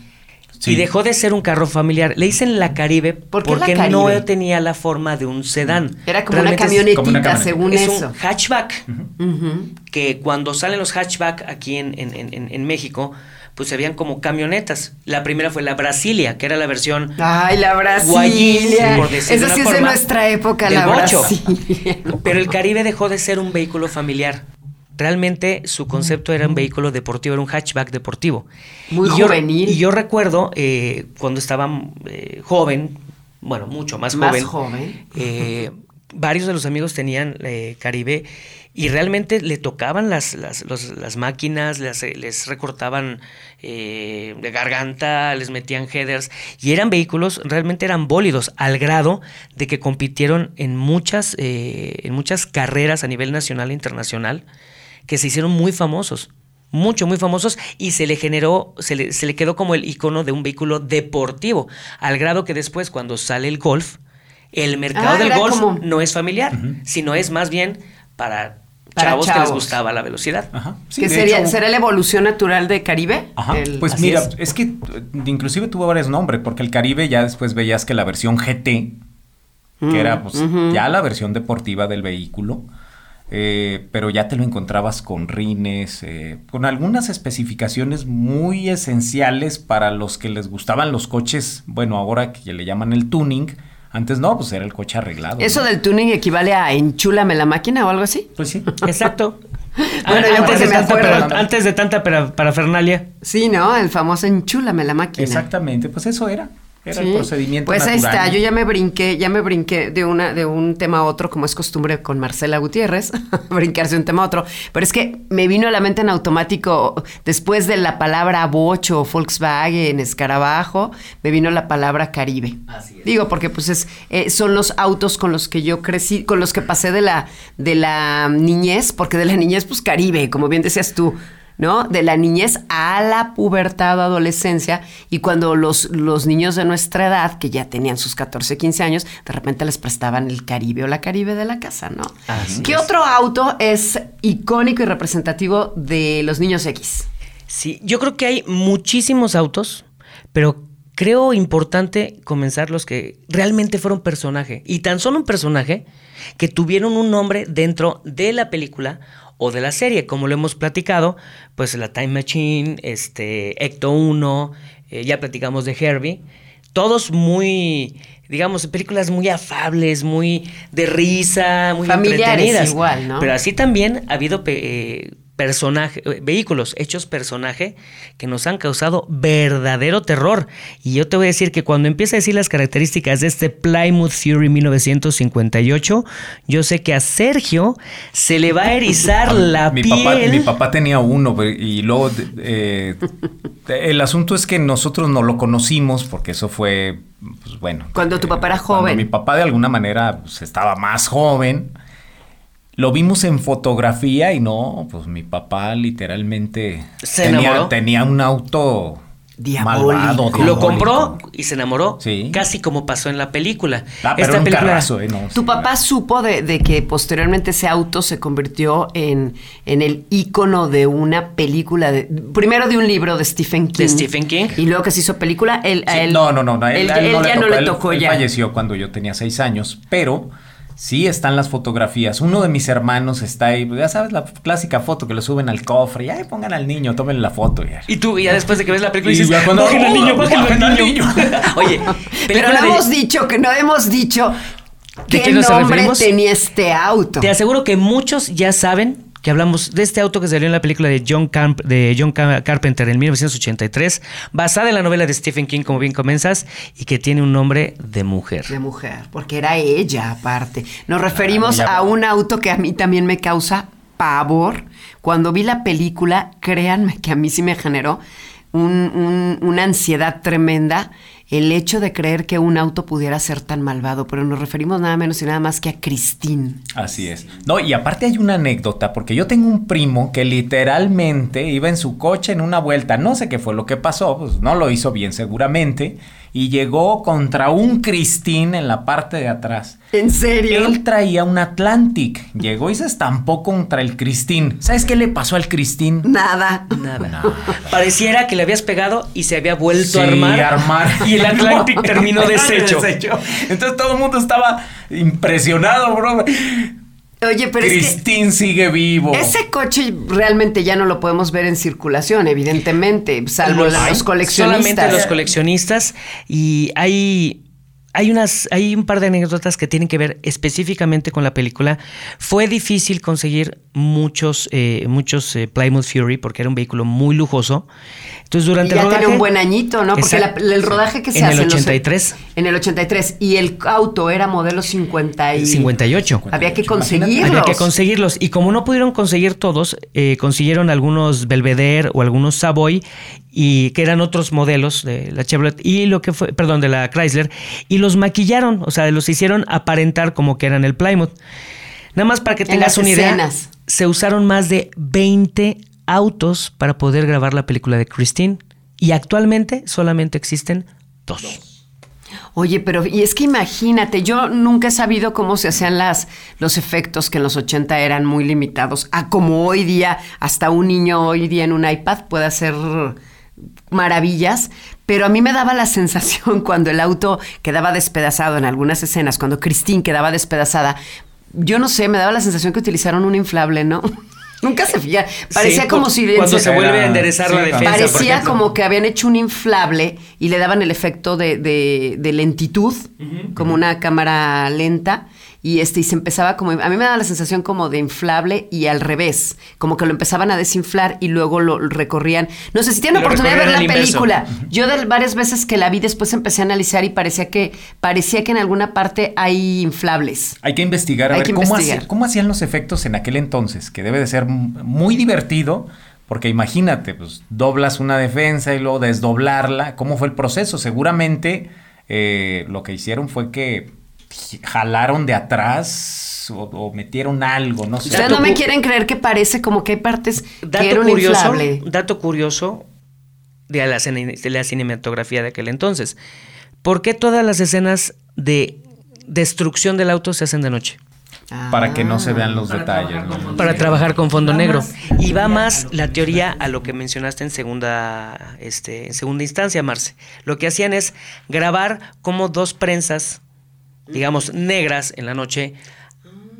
S4: Sí.
S3: Y dejó de ser un carro familiar. Le dicen la Caribe
S2: ¿Por qué la
S3: porque
S2: Caribe?
S3: no tenía la forma de un sedán.
S2: Era como
S3: Realmente
S2: una camionetita,
S4: como una camioneta.
S2: según
S3: es
S2: eso.
S3: un hatchback. Que cuando salen los hatchback aquí en, en- en- en México, pues se veían como camionetas. La primera fue la Brasilia, que era la versión
S2: Ay, la Brasilia.
S3: Guayín,
S2: sí es de nuestra época, la
S3: bocho.
S2: Brasilia.
S3: Pero el Caribe dejó de ser un vehículo familiar. Realmente su concepto era un vehículo deportivo, era un hatchback deportivo.
S2: Muy
S3: y yo,
S2: juvenil.
S3: Y yo recuerdo eh, cuando estaba eh, joven, bueno, mucho más
S2: Más
S3: joven.
S2: joven.
S3: eh, varios de los amigos tenían eh, Caribe y realmente le tocaban las, las, los- las máquinas, las, les recortaban eh, de garganta, les metían headers y eran vehículos, realmente eran bólidos, al grado de que compitieron en muchas, eh, en muchas carreras a nivel nacional e internacional que se hicieron muy famosos. Mucho, muy famosos y se le generó, se le, se le quedó como el icono de un vehículo deportivo, al grado que después cuando sale el golf, el mercado
S2: Ah,
S3: del golf
S2: como-
S3: no es familiar, sino es más bien para,
S2: Para
S3: chavos, que les gustaba la velocidad.
S4: Ajá. Sí,
S2: que sería,
S4: hecho-
S2: ¿Será la evolución natural de Caribe?
S4: Ajá,
S2: El-
S4: pues mira,
S2: es.
S4: es. que inclusive tuvo varios nombres, porque el Caribe ya después veías que la versión GT, que era pues, ya la versión deportiva del vehículo, eh, pero ya te lo encontrabas con rines, eh, con algunas especificaciones muy esenciales para los que les gustaban los coches, bueno, ahora que le llaman el tuning, antes no, pues era el coche arreglado.
S2: ¿Eso
S4: ¿no?
S2: del tuning equivale a enchúlame la máquina o algo así?
S4: Pues sí.
S3: Exacto.
S2: Bueno, yo
S3: antes,
S2: porque
S3: de
S2: me
S3: tanta,
S2: acuerdo.
S3: antes de tanta para- parafernalia.
S2: Sí, ¿no? El famoso enchúlame la máquina.
S4: Exactamente, pues eso era. Era
S2: Sí.
S4: el procedimiento
S2: Pues ahí está, yo ya me brinqué, ya me brinqué de una, de un tema a otro, como es costumbre con Marcela Gutiérrez, brincarse de un tema a otro. Pero es que me vino a la mente en automático, después de la palabra bocho, Volkswagen, escarabajo, me vino la palabra Caribe.
S3: Así es.
S2: Digo, porque pues es, eh, son los autos con los que yo crecí, con los que pasé de la, de la niñez, porque de la niñez, pues Caribe, como bien decías tú. ¿No? De la niñez a la pubertad o adolescencia y cuando los, los niños de nuestra edad, que ya tenían sus 14, 15 años, de repente les prestaban el Caribe o la Caribe de la casa, ¿no?
S3: Así
S2: ¿Qué
S3: es.
S2: otro auto es icónico y representativo de los niños X?
S3: Sí, yo creo que hay muchísimos autos, pero creo importante comenzar los que realmente fueron personaje. Y tan solo un personaje que tuvieron un nombre dentro de la película o de la serie, como lo hemos platicado, pues la Time Machine, este, Ecto 1, eh, ya platicamos de Herbie, todos muy, digamos, películas muy afables, muy de risa, muy
S2: Familiares
S3: entretenidas.
S2: igual, ¿no?
S3: Pero así también ha habido eh, personaje, eh, vehículos hechos personaje que nos han causado verdadero terror. Y yo te voy a decir que cuando empieza a decir las características de este Plymouth Fury 1958, yo sé que a Sergio se le va a erizar la
S4: mi
S3: piel.
S4: Papá, mi papá tenía uno y luego eh, el asunto es que nosotros no lo conocimos porque eso fue, pues bueno.
S2: Cuando tu papá era
S4: cuando
S2: joven.
S4: mi papá de alguna manera pues, estaba más joven. Lo vimos en fotografía y no, pues mi papá literalmente
S3: ¿Se
S4: tenía,
S3: enamoró?
S4: tenía un auto
S2: Diabólico.
S4: malvado.
S3: Lo
S4: diabólico.
S3: compró y se enamoró,
S4: Sí.
S3: casi como pasó en la película.
S4: Ah, pero un carrazo, ¿eh? No,
S2: Tu
S4: sí,
S2: papá supo de, de que posteriormente ese auto se convirtió en, en el ícono de una película, de, primero de un libro de Stephen King.
S3: De Stephen King.
S2: Y luego que se hizo película, él, a
S4: Sí,
S2: él-
S4: no, no, no, no,
S2: él,
S4: él, a él
S2: él
S4: no le
S2: ya no le tocó
S4: él
S2: ya.
S4: falleció cuando yo tenía seis años, pero sí están las fotografías. Uno de mis hermanos está ahí, ya sabes, la clásica foto que le suben al cofre y ahí pongan al niño, tomen la foto. Y,
S3: Y tú, ya después de que ves la película,
S4: Y
S3: dices,
S4: ya cuando-
S3: "Bájenle al niño,
S4: ¡Oh,
S3: bájenle al niño".
S4: niño!
S3: Oye,
S2: Pero no
S3: de-
S2: hemos dicho que no hemos dicho
S3: ¿De
S2: qué nombre
S3: referimos?
S2: tenía este auto.
S3: Te aseguro que muchos ya saben que hablamos de este auto que salió en la película de John, Camp- de John Ca- Carpenter en 1983, basada en la novela de Stephen King, como bien comenzas, y que tiene un nombre de mujer.
S2: De mujer, porque era ella aparte. Nos referimos
S4: ya-
S2: a un auto que a mí también me causa pavor. Cuando vi la película, créanme que a mí sí me generó un- un- una ansiedad tremenda el hecho de creer que un auto pudiera ser tan malvado, pero nos referimos nada menos y nada más que a Christine.
S4: Así es. No, y aparte hay una anécdota, porque yo tengo un primo que literalmente iba en su coche en una vuelta, no sé qué fue lo que pasó, pues no lo hizo bien seguramente, y llegó contra un Christine en la parte de atrás.
S2: ¿En serio?
S4: Él traía un Atlantic, llegó y se estampó contra el Christine. ¿Sabes qué le pasó al Christine?
S2: Nada.
S3: Nada. Pareciera que le habías pegado y se había vuelto
S4: Sí,
S3: a armar.
S4: armar.
S3: Y el Atlantic terminó deshecho.
S4: Entonces todo el mundo estaba impresionado, bro.
S2: Oye, pero es que
S4: sigue vivo.
S2: ese coche realmente ya no lo podemos ver en circulación, evidentemente, salvo
S3: Los-
S2: los, coleccionistas.
S3: Solamente los coleccionistas. Y hay. Hay, unas, hay un par de anécdotas que tienen que ver específicamente con la película. Fue difícil conseguir muchos, eh, muchos eh, Plymouth Fury porque era un vehículo muy lujoso. Entonces,
S2: Y
S3: durante
S2: ya
S3: el rodaje.
S2: tiene un buen añito, ¿no? Porque la- el rodaje que se
S3: en
S2: hace
S3: el
S2: los-
S3: 83.
S2: en el 83. Y el auto era modelo 50 y...
S3: 58.
S2: Había que
S4: Imagínate.
S2: conseguirlos.
S3: Había que conseguirlos. Y como no pudieron conseguir todos, eh, consiguieron algunos Belvedere o algunos Savoy, y que eran otros modelos de la Chevrolet, y lo que fue, perdón, de la Chrysler, y los maquillaron, o sea, los hicieron aparentar como que eran el Plymouth. Nada más para que
S2: En
S3: tengas una idea, se usaron más de 20 autos para poder grabar la película de Christine, y actualmente solamente existen dos.
S2: Oye, pero y es que imagínate, yo nunca he sabido cómo se hacían las, los efectos que en los 80 eran muy limitados, a como hoy día, hasta un niño hoy día en un iPad puede hacer maravillas, pero a mí me daba la sensación cuando el auto quedaba despedazado en algunas escenas, cuando Christine quedaba despedazada, yo no sé, me daba la sensación que utilizaron un inflable, ¿no? Nunca se fija. Parecía
S3: Sí,
S2: como si
S3: Cuando
S2: se-
S3: se vuelve a enderezar la defensa.
S2: Parecía como que habían hecho un inflable y le daban el efecto de, de- de lentitud, como una cámara lenta, y este y se empezaba como a mí me daba la sensación como de inflable y al revés, como que lo empezaban a desinflar y luego lo recorrían. No sé si tienen oportunidad de ver la
S3: inverso.
S2: película. Yo de varias veces que la vi después empecé a analizar y parecía que parecía que en alguna parte hay inflables.
S4: Hay que investigar a
S2: Hay
S4: ver cómo,
S2: investigar.
S4: hacía- cómo hacían los efectos en aquel entonces, que debe de ser muy divertido, porque imagínate, pues doblas una defensa y luego desdoblarla, ¿cómo fue el proceso? Seguramente eh, lo que hicieron fue que jalaron de atrás o, o metieron algo, no sé.
S2: Ustedes
S3: Dato
S2: no me quieren creer que parece como que hay partes que era
S3: Dato
S2: un
S3: curioso,
S2: inflable.
S3: dato curioso de la, cine- de la cinematografía de aquel entonces. ¿Por qué todas las escenas de destrucción del auto se hacen de noche?
S4: Para que no se vean los
S3: Para
S4: detalles. ¿no?
S3: Para trabajar con fondo negro. Y va más la teoría a lo que mencionaste en segunda, este, en segunda instancia, Marce. Lo que hacían es grabar como dos prensas, digamos, negras en la noche,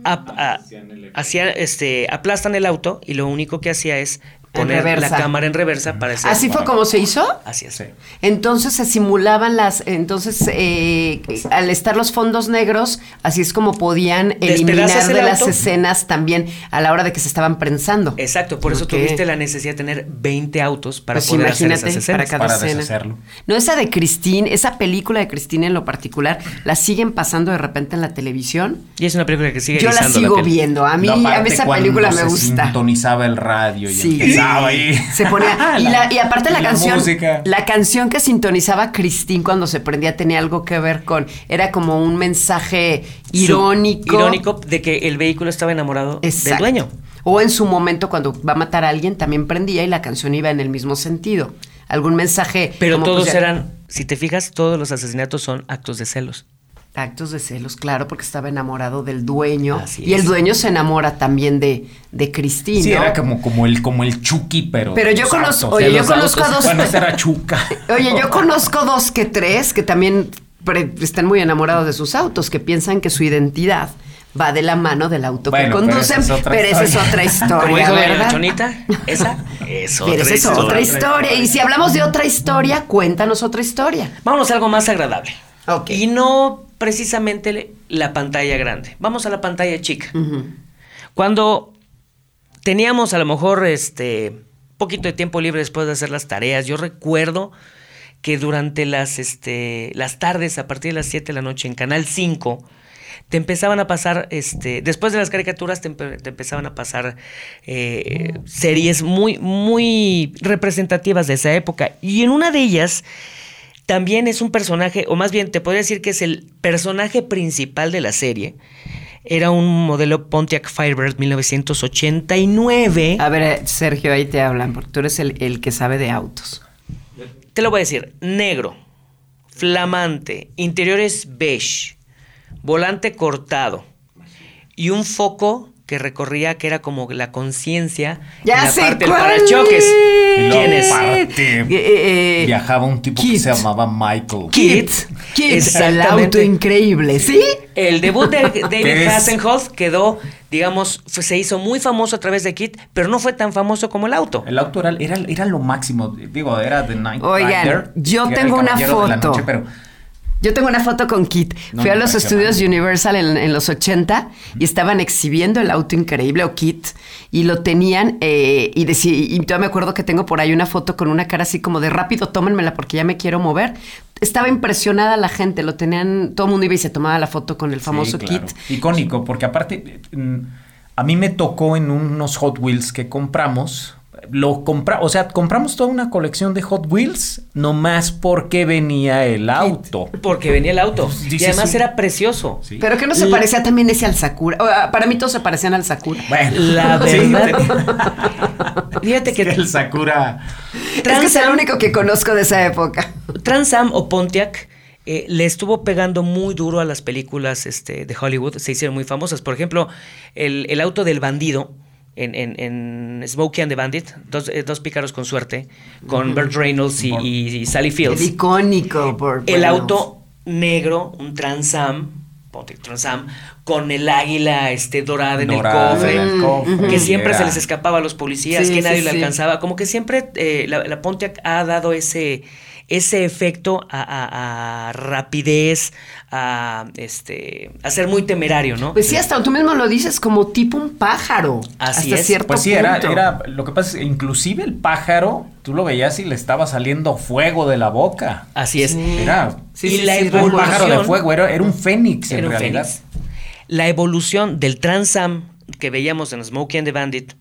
S3: ap- a- hacían, este, aplastan el auto y lo único que hacía es poner la cámara en reversa para ese-
S2: ¿Así fue como se hizo?
S3: Así es.
S2: Entonces se simulaban las, entonces eh, al estar los fondos negros, así es como podían eliminar de las
S3: auto.
S2: escenas también a la hora de que se estaban prensando.
S3: Exacto, por eso tuviste la necesidad de tener 20 autos para
S2: Pues
S3: poder hacer
S2: imagínate,
S3: esas escenas.
S2: para cada
S4: Para
S2: escena.
S4: deshacerlo.
S2: No, esa de Christine, esa película de Christine en lo particular, la siguen pasando de repente en la televisión.
S3: Y es una película que sigue
S2: Yo la sigo viendo. A mí,
S4: No,
S2: a mí esa película me gusta.
S4: sintonizaba el radio y
S2: Sí.
S4: Ahí.
S2: Se ponía. Y, la- y aparte la,
S4: Y la
S2: canción.
S4: música.
S2: La canción que sintonizaba Christine cuando se prendía tenía algo que ver con. Era como un mensaje irónico.
S3: Irónico de que el vehículo estaba enamorado del
S2: Exacto.
S3: dueño.
S2: O en su momento, cuando va a matar a alguien, también prendía y la canción iba en el mismo sentido. Algún mensaje.
S3: Pero
S2: como,
S3: todos
S2: pues, ya-
S3: eran, si te fijas, todos los asesinatos son actos de celos.
S2: Actos de celos, claro, porque estaba enamorado del dueño.
S3: Así
S2: y el
S3: es.
S2: dueño se enamora también de, de Christine.
S4: Sí, era como, como el como el Chucky, pero.
S2: Pero yo conozco- oye, yo conozco a dos-
S4: era Chuca.
S2: Oye, yo conozco dos que tres que también pre- están muy enamorados de sus autos, que piensan que su identidad va de la mano del auto
S4: Bueno,
S2: que conducen, pero esa es otra historia,
S3: Como dijo
S2: ¿verdad?
S3: Chonita, esa es otra
S2: Pero esa es otra historia. Y si hablamos de otra historia, cuéntanos otra historia.
S3: Vámonos a algo más agradable.
S2: Ok.
S3: Y no precisamente la pantalla grande. Vamos a la pantalla chica. Cuando teníamos a lo mejor este poquito de tiempo libre después de hacer las tareas, yo recuerdo que durante las, este, las tardes, a partir de las 7 de la noche, en Canal 5, te empezaban a pasar, este, después de las caricaturas, te, empe- te empezaban a pasar eh, series muy, muy representativas de esa época. Y en una de ellas también es un personaje, o más bien te podría decir que es el personaje principal de la serie. Era un modelo Pontiac Firebird 1989.
S2: A ver, eh, Sergio, ahí te hablan, porque tú eres el, el que sabe de autos.
S3: Te lo voy a decir, negro, flamante, interiores beige, volante cortado y un foco que recorría que era como la conciencia
S2: Ya
S3: en la
S2: sé
S3: parte del
S2: cuál
S3: parachoques. ¿Quién es?
S4: Aparte,
S2: Eh, eh, eh,
S4: viajaba un tipo que se llamaba Michael.
S2: Kit. Kit, el auto increíble, ¿sí?
S3: El debut de David. Hasselhoff quedó, digamos, fue- se hizo muy famoso a través de Kit, pero no fue tan famoso como el auto.
S4: El auto era, era, era lo máximo. Digo, era The Night
S2: Oigan,
S4: Rider,
S2: yo tengo una
S4: caballero de la
S2: foto.
S4: noche, pero
S2: Yo tengo una foto con Kit.
S4: No,
S2: Fui a los estudios. Universal en, en los 80 y estaban exhibiendo el auto increíble o Kit y lo tenían eh, y, decí- y todavía me acuerdo que tengo por ahí una foto con una cara así como de rápido, tómenmela porque ya me quiero mover. Estaba impresionada la gente, lo tenían, todo el mundo iba y se tomaba la foto con el famoso
S4: Sí, claro.
S2: Kit.
S4: Icónico, porque aparte, mm, a mí me tocó en unos Hot Wheels que compramos. Lo compra, o sea, compramos toda una colección de Hot Wheels, nomás porque venía el auto.
S3: Porque venía el auto. y además era precioso.
S4: Sí.
S2: Pero que no se
S3: La-
S2: parecía también ese al Sakura. O, ah, Para mí todos se parecían al Sakura.
S4: Bueno,
S3: La
S4: sí,
S3: verdad. Fíjate que
S4: el Sakura.
S2: Es que es el único que conozco de esa época.
S3: Trans Am o Pontiac eh, le estuvo pegando muy duro a las películas este, de Hollywood, se hicieron muy famosas. Por ejemplo, el, el auto del bandido en, en, en Smokey and the Bandit, dos, eh, dos pícaros con suerte, con Burt Reynolds y, y- y Sally
S2: El
S3: Fields.
S2: icónico. Por,
S3: El
S2: bueno.
S3: auto negro, un Trans Am, Pontiac Trans Am, con el águila este, dorada en
S4: Dorada
S3: el cofre.
S4: en el cofre,
S3: Que siempre
S4: era-
S3: se les escapaba a los policías,
S2: Sí,
S3: que nadie
S2: sí,
S3: lo
S2: sí.
S3: alcanzaba. Como que siempre eh, la, la Pontiac ha dado ese, ese efecto a, a- a rapidez, a, este, a ser muy temerario, ¿no?
S2: Pues sí, hasta tú mismo lo dices como tipo un pájaro.
S3: Así
S2: hasta
S3: es.
S2: cierto
S4: Pues sí, era,
S2: punto.
S4: era, lo que pasa es que inclusive el pájaro, tú lo veías y le estaba saliendo fuego de la boca.
S3: Así es.
S2: Sí.
S4: Era
S2: Sí,
S3: Y
S2: sí,
S3: la
S2: sí,
S4: un
S3: evolución-
S4: pájaro de fuego, era, era un fénix en
S3: Era un
S4: realidad.
S3: Fénix. La evolución del Trans Am que veíamos en Smokey and the Bandit,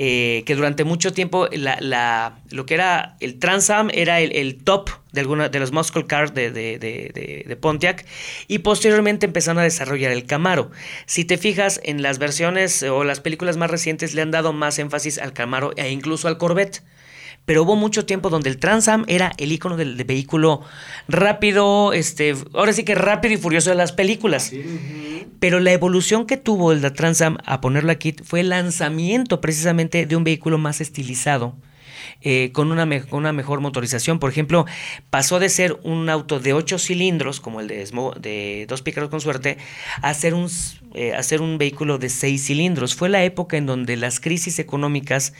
S3: eh, que durante mucho tiempo la, lo que era el Trans Am era el, top de alguna de los muscle cars de- de- de- de Pontiac y posteriormente empezaron a desarrollar el Camaro. Si te fijas en las versiones o las películas más recientes le han dado más énfasis al Camaro e incluso al Corvette. Pero hubo mucho tiempo donde el Trans Am era el icono del, del vehículo rápido, este, ahora sí que rápido y furioso de las películas. Pero la evolución que tuvo el Trans Am a ponerlo aquí fue el lanzamiento precisamente de un vehículo más estilizado. eh, con, una me- con una mejor motorización. Por ejemplo, pasó de ser un auto de ocho cilindros, como el de, Smo- de dos pícaros con suerte, a ser, un, eh, a ser un vehículo de seis cilindros. Fue la época en donde las crisis económicas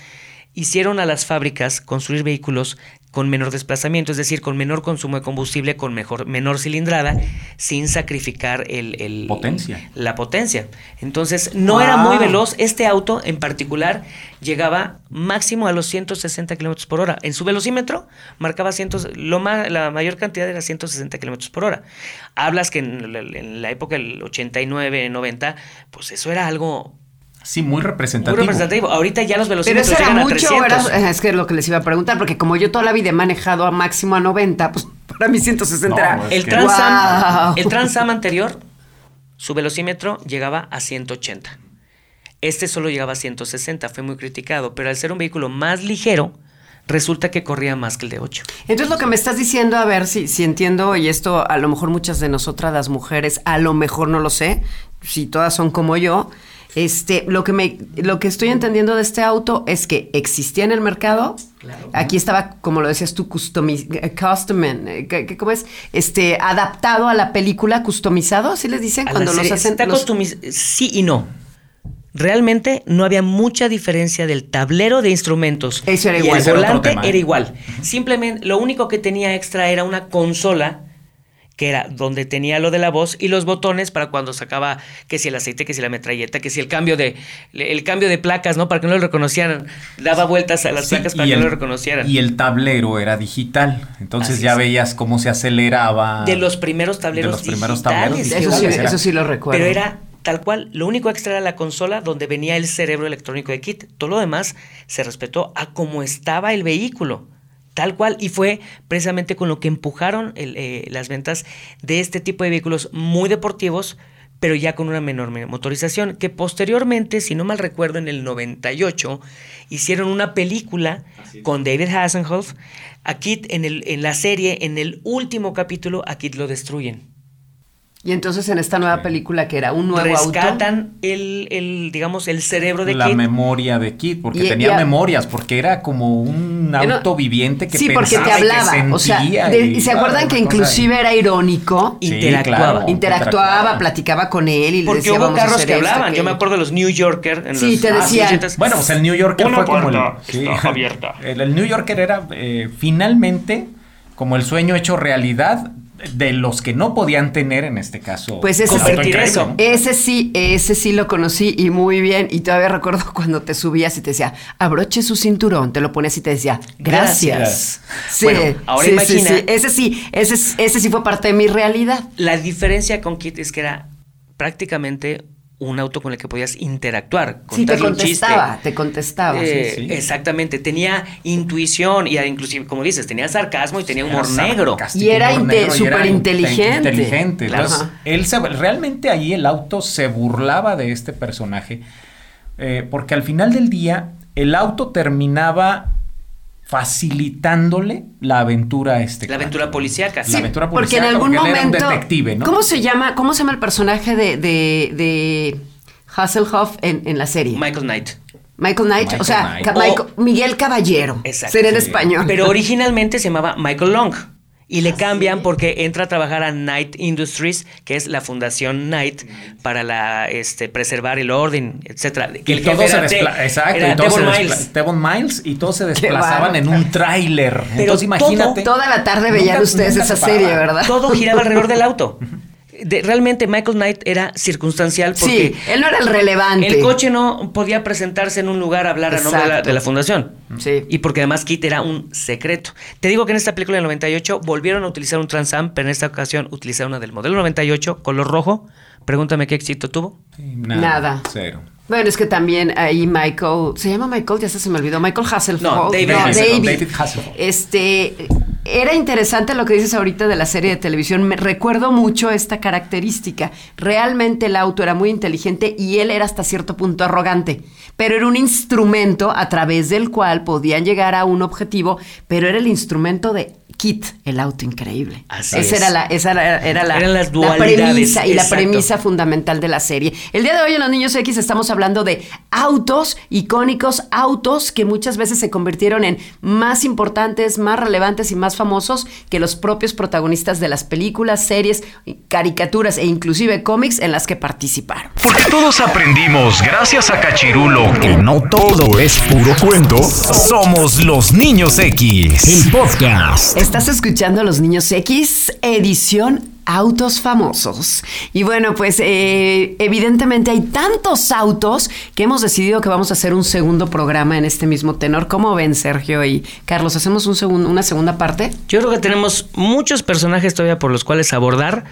S3: hicieron a las fábricas construir vehículos con menor desplazamiento, es decir, con menor consumo de combustible, con mejor, menor cilindrada, sin sacrificar el, el-
S4: Potencia.
S3: la potencia. Entonces, no era muy veloz. Este auto en particular llegaba máximo a los 160 kilómetros por hora. En su velocímetro marcaba cientos, lo ma- la mayor cantidad era 160 kilómetros por hora. Hablas que en la, en la época del 89, 90, pues eso era algo
S4: Sí, muy
S3: muy
S4: representativo.
S3: representativo. Ahorita ya los
S2: Pero
S3: velocímetros
S2: eso era
S3: llegan a
S2: mucho, o
S3: 300.
S2: era- es que es lo que les iba a preguntar, porque como yo toda la vida he manejado a máximo a 90, pues para mí 160
S4: No,
S2: era...
S3: El
S4: que-
S3: Trans Am,
S2: ¡Guau!
S3: el Trans Am anterior, su velocímetro llegaba a 180. Este solo llegaba a 160, fue muy criticado, pero al ser un vehículo más ligero, resulta que corría más que el de 8.
S2: Entonces lo que me estás diciendo, a ver si, si entiendo, y esto a lo mejor muchas de nosotras las mujeres, a lo mejor no lo sé, si todas son como yo, este, lo que me, lo que estoy entendiendo de este auto es que existía en el mercado. Aquí estaba, como lo decías tú, customi- eh, custom, eh, ¿qué- qué- ¿cómo es? Este, adaptado a la película, customizado, así les dicen
S3: A
S2: cuando los hacen.
S3: está
S2: los-
S3: customiz- Sí y no. Realmente no había mucha diferencia del tablero de instrumentos.
S2: Eso era
S3: y
S2: igual.
S3: el volante
S4: tema.
S3: era igual. Simplemente lo único que tenía extra era una consola que era donde tenía lo de la voz y los botones para cuando sacaba que si el aceite, que si la metralleta, que si el cambio de el cambio de placas, ¿no? Para que no lo reconocieran. Daba vueltas a las
S4: Sí,
S3: placas para que
S4: el-
S3: no lo reconocieran.
S4: Y el tablero era digital. Entonces
S3: Así
S4: ya
S3: es.
S4: veías cómo se aceleraba.
S3: de los primeros tableros
S4: de los primeros
S3: digitales.
S4: tableros
S2: Eso sí, eso sí lo recuerdo.
S3: Pero era tal cual, lo único extra era la consola donde venía el cerebro electrónico de Kit. Todo lo demás se respetó a cómo estaba el vehículo. Tal cual, y fue precisamente con lo que empujaron el, eh, las ventas de este tipo de vehículos muy deportivos, pero ya con una menor me- motorización, que posteriormente, si no mal recuerdo, en el 98, hicieron una película con David Hasselhoff. A Kit en, el, en la serie, en el último capítulo, a Kit lo destruyen.
S2: Y entonces en esta nueva película que era un nuevo auto.
S3: rescatan el, el, digamos, el cerebro de
S4: la
S3: Kit.
S4: memoria de Kit, porque
S2: Y-
S4: tenía
S2: y a-
S4: memorias, porque era como un auto viviente que
S2: sí, porque te
S4: pensaba y que
S2: hablaba. O sea, de-
S4: y-
S2: se acuerdan que inclusive era irónico.
S3: Interactuaba.
S4: claro,
S2: Interactuaba, platicaba con él y le
S3: Porque
S2: decía,
S3: hubo
S2: vamos a
S3: carros
S2: hacer
S3: que
S2: esto,
S3: hablaban. Yo
S2: aquello".
S3: me acuerdo de los New Yorker. En
S2: Sí,
S3: los-
S2: te
S3: ah,
S2: decían.
S3: 80s.
S4: Bueno, pues el New Yorker
S3: Una
S4: fue como el, sí.
S3: abierta.
S4: El, el New Yorker era eh, finalmente como el sueño hecho realidad de los que no podían tener en este caso.
S2: Pues ese
S4: increíble,
S3: eso.
S4: ¿no?
S2: Ese sí, ese sí lo conocí y muy bien. Y todavía recuerdo cuando te subías y te decía, abroche su cinturón, te lo ponías y te decía, gracias.
S3: Gracias.
S2: Sí,
S3: Bueno, ahora
S2: sí,
S3: imagina-
S2: sí, sí. Ese sí, ese, es- ese sí fue parte de mi realidad.
S3: La diferencia con Kit es que era prácticamente un auto con el que podías interactuar.
S2: Sí, te
S3: contarle un chiste.
S2: contestaba, te contestaba.
S3: Eh,
S4: sí, sí.
S3: Exactamente, tenía intuición y inclusive, como dices, tenía sarcasmo y tenía humor
S4: Era
S3: negro.
S2: Y era
S4: humor
S2: inte-
S4: negro, y era
S2: superinteligente.
S4: Inteligente.
S2: Claro.
S4: Entonces, él se, realmente ahí el auto se burlaba de este personaje. eh, porque al final del día, el auto terminaba facilitándole la aventura a este
S3: La
S4: cuate.
S3: aventura policíaca.
S4: La aventura
S2: Porque en
S4: policíaca,
S2: algún
S4: porque él era un
S2: momento.
S4: detective, ¿no?
S2: ¿Cómo se llama? ¿Cómo se llama el personaje de, de, de Hasselhoff en, en la serie?
S3: Michael Knight.
S2: Michael Knight,
S4: Michael
S2: o sea,
S4: Knight.
S2: Ca-
S3: O-
S2: Michael- Miguel Caballero.
S3: Exacto.
S2: Sería en
S4: Sí.
S2: español.
S3: Pero originalmente se llamaba Michael Long. Y le cambian porque entra a trabajar a Knight Industries, que es la fundación Knight para la este preservar el orden, etcétera. Que
S4: Y
S3: el
S4: todo
S3: jefe
S4: se
S3: Te-
S4: Exacto, y todo se
S3: Devon Miles.
S4: Devon Miles y todos se desplazaban en un tráiler. Entonces imagínate.
S2: Toda la tarde veían ustedes
S4: nunca
S2: esa serie, ¿verdad?
S3: Todo giraba alrededor del auto. De- realmente Michael Knight era circunstancial porque
S2: Sí, él no era el relevante.
S3: el coche no podía presentarse en un lugar a hablar a nombre de la,
S2: Exacto.
S3: de la fundación.
S2: Sí.
S3: Y porque además Kit era un secreto. Te digo que en esta película del 98 volvieron a utilizar un Trans Am, pero en esta ocasión utilizaron una del modelo 98, color rojo. Pregúntame qué éxito tuvo.
S4: Sí,
S2: Nada.
S4: Cero.
S2: Bueno, es que también ahí Michael, se llama Michael, ya se me olvidó, Michael Hasselhoff.
S3: No, David
S2: no. David.
S4: David Hasselhoff.
S2: Este, era interesante lo que dices ahorita de la serie de televisión. Me recuerdo mucho esta característica. Realmente el auto era muy inteligente y él era hasta cierto punto arrogante, pero era un instrumento a través del cual podían llegar a un objetivo, pero era el instrumento de Kit, el auto increíble.
S3: Así
S2: esa
S3: es.
S2: era la, esa era, era la,
S3: Eran las
S2: la
S3: dualidades,
S2: premisa y la premisa fundamental de la serie. El día de hoy en Los Niños X estamos hablando de autos icónicos, autos que muchas veces se convirtieron en más importantes, más relevantes y más famosos que los propios protagonistas de las películas, series, caricaturas e inclusive cómics en las que participaron.
S1: Porque todos aprendimos gracias a Cachirulo que no todo es puro cuento. Somos los niños X. El podcast.
S2: Estás escuchando Los Niños X, edición Autos Famosos. Y bueno, pues eh, evidentemente hay tantos autos que hemos decidido que vamos a hacer un segundo programa en este mismo tenor. ¿Cómo ven, Sergio y Carlos? ¿Hacemos un una segunda parte?
S3: Yo creo que tenemos muchos personajes todavía por los cuales abordar,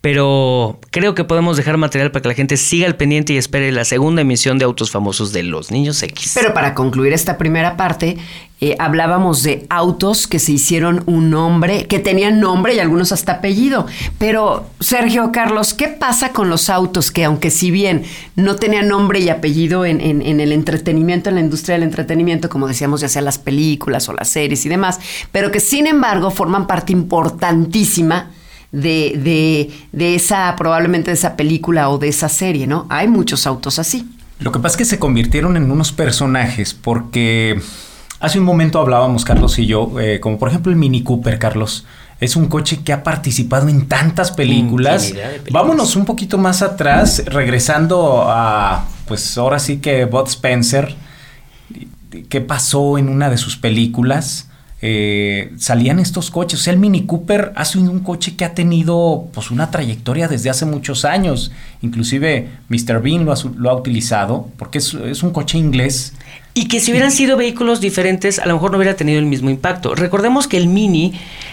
S3: pero creo que podemos dejar material para que la gente siga al pendiente y espere la segunda emisión de Autos Famosos de los Niños X.
S2: Pero para concluir esta primera parte, eh, hablábamos de autos que se hicieron un nombre, que tenían nombre y algunos hasta apellido. Pero, Sergio, Carlos, ¿qué pasa con los autos que, aunque si bien no tenían nombre y apellido en, en- en el entretenimiento, en la industria del entretenimiento, como decíamos, ya sea las películas o las series y demás, pero que sin embargo forman parte importantísima de, de, de esa, probablemente de esa película o de esa serie, ¿no? Hay muchos autos así.
S4: Lo que pasa es que se convirtieron en unos personajes porque hace un momento hablábamos, Carlos y yo, eh, como por ejemplo el Mini Cooper, Carlos. Es un coche que ha participado en tantas películas.
S3: De películas.
S4: Vámonos un poquito más atrás, regresando a, pues ahora sí que Bud Spencer. ¿Qué pasó en una de sus películas? Eh, salían estos coches. O sea, el Mini Cooper ha sido un coche que ha tenido pues una trayectoria desde hace muchos años. Inclusive Mr. Bean lo ha, su- lo ha utilizado porque es, es un coche inglés.
S3: Y que si hubieran sido vehículos diferentes, a lo mejor no hubiera tenido el mismo impacto. Recordemos que el Mini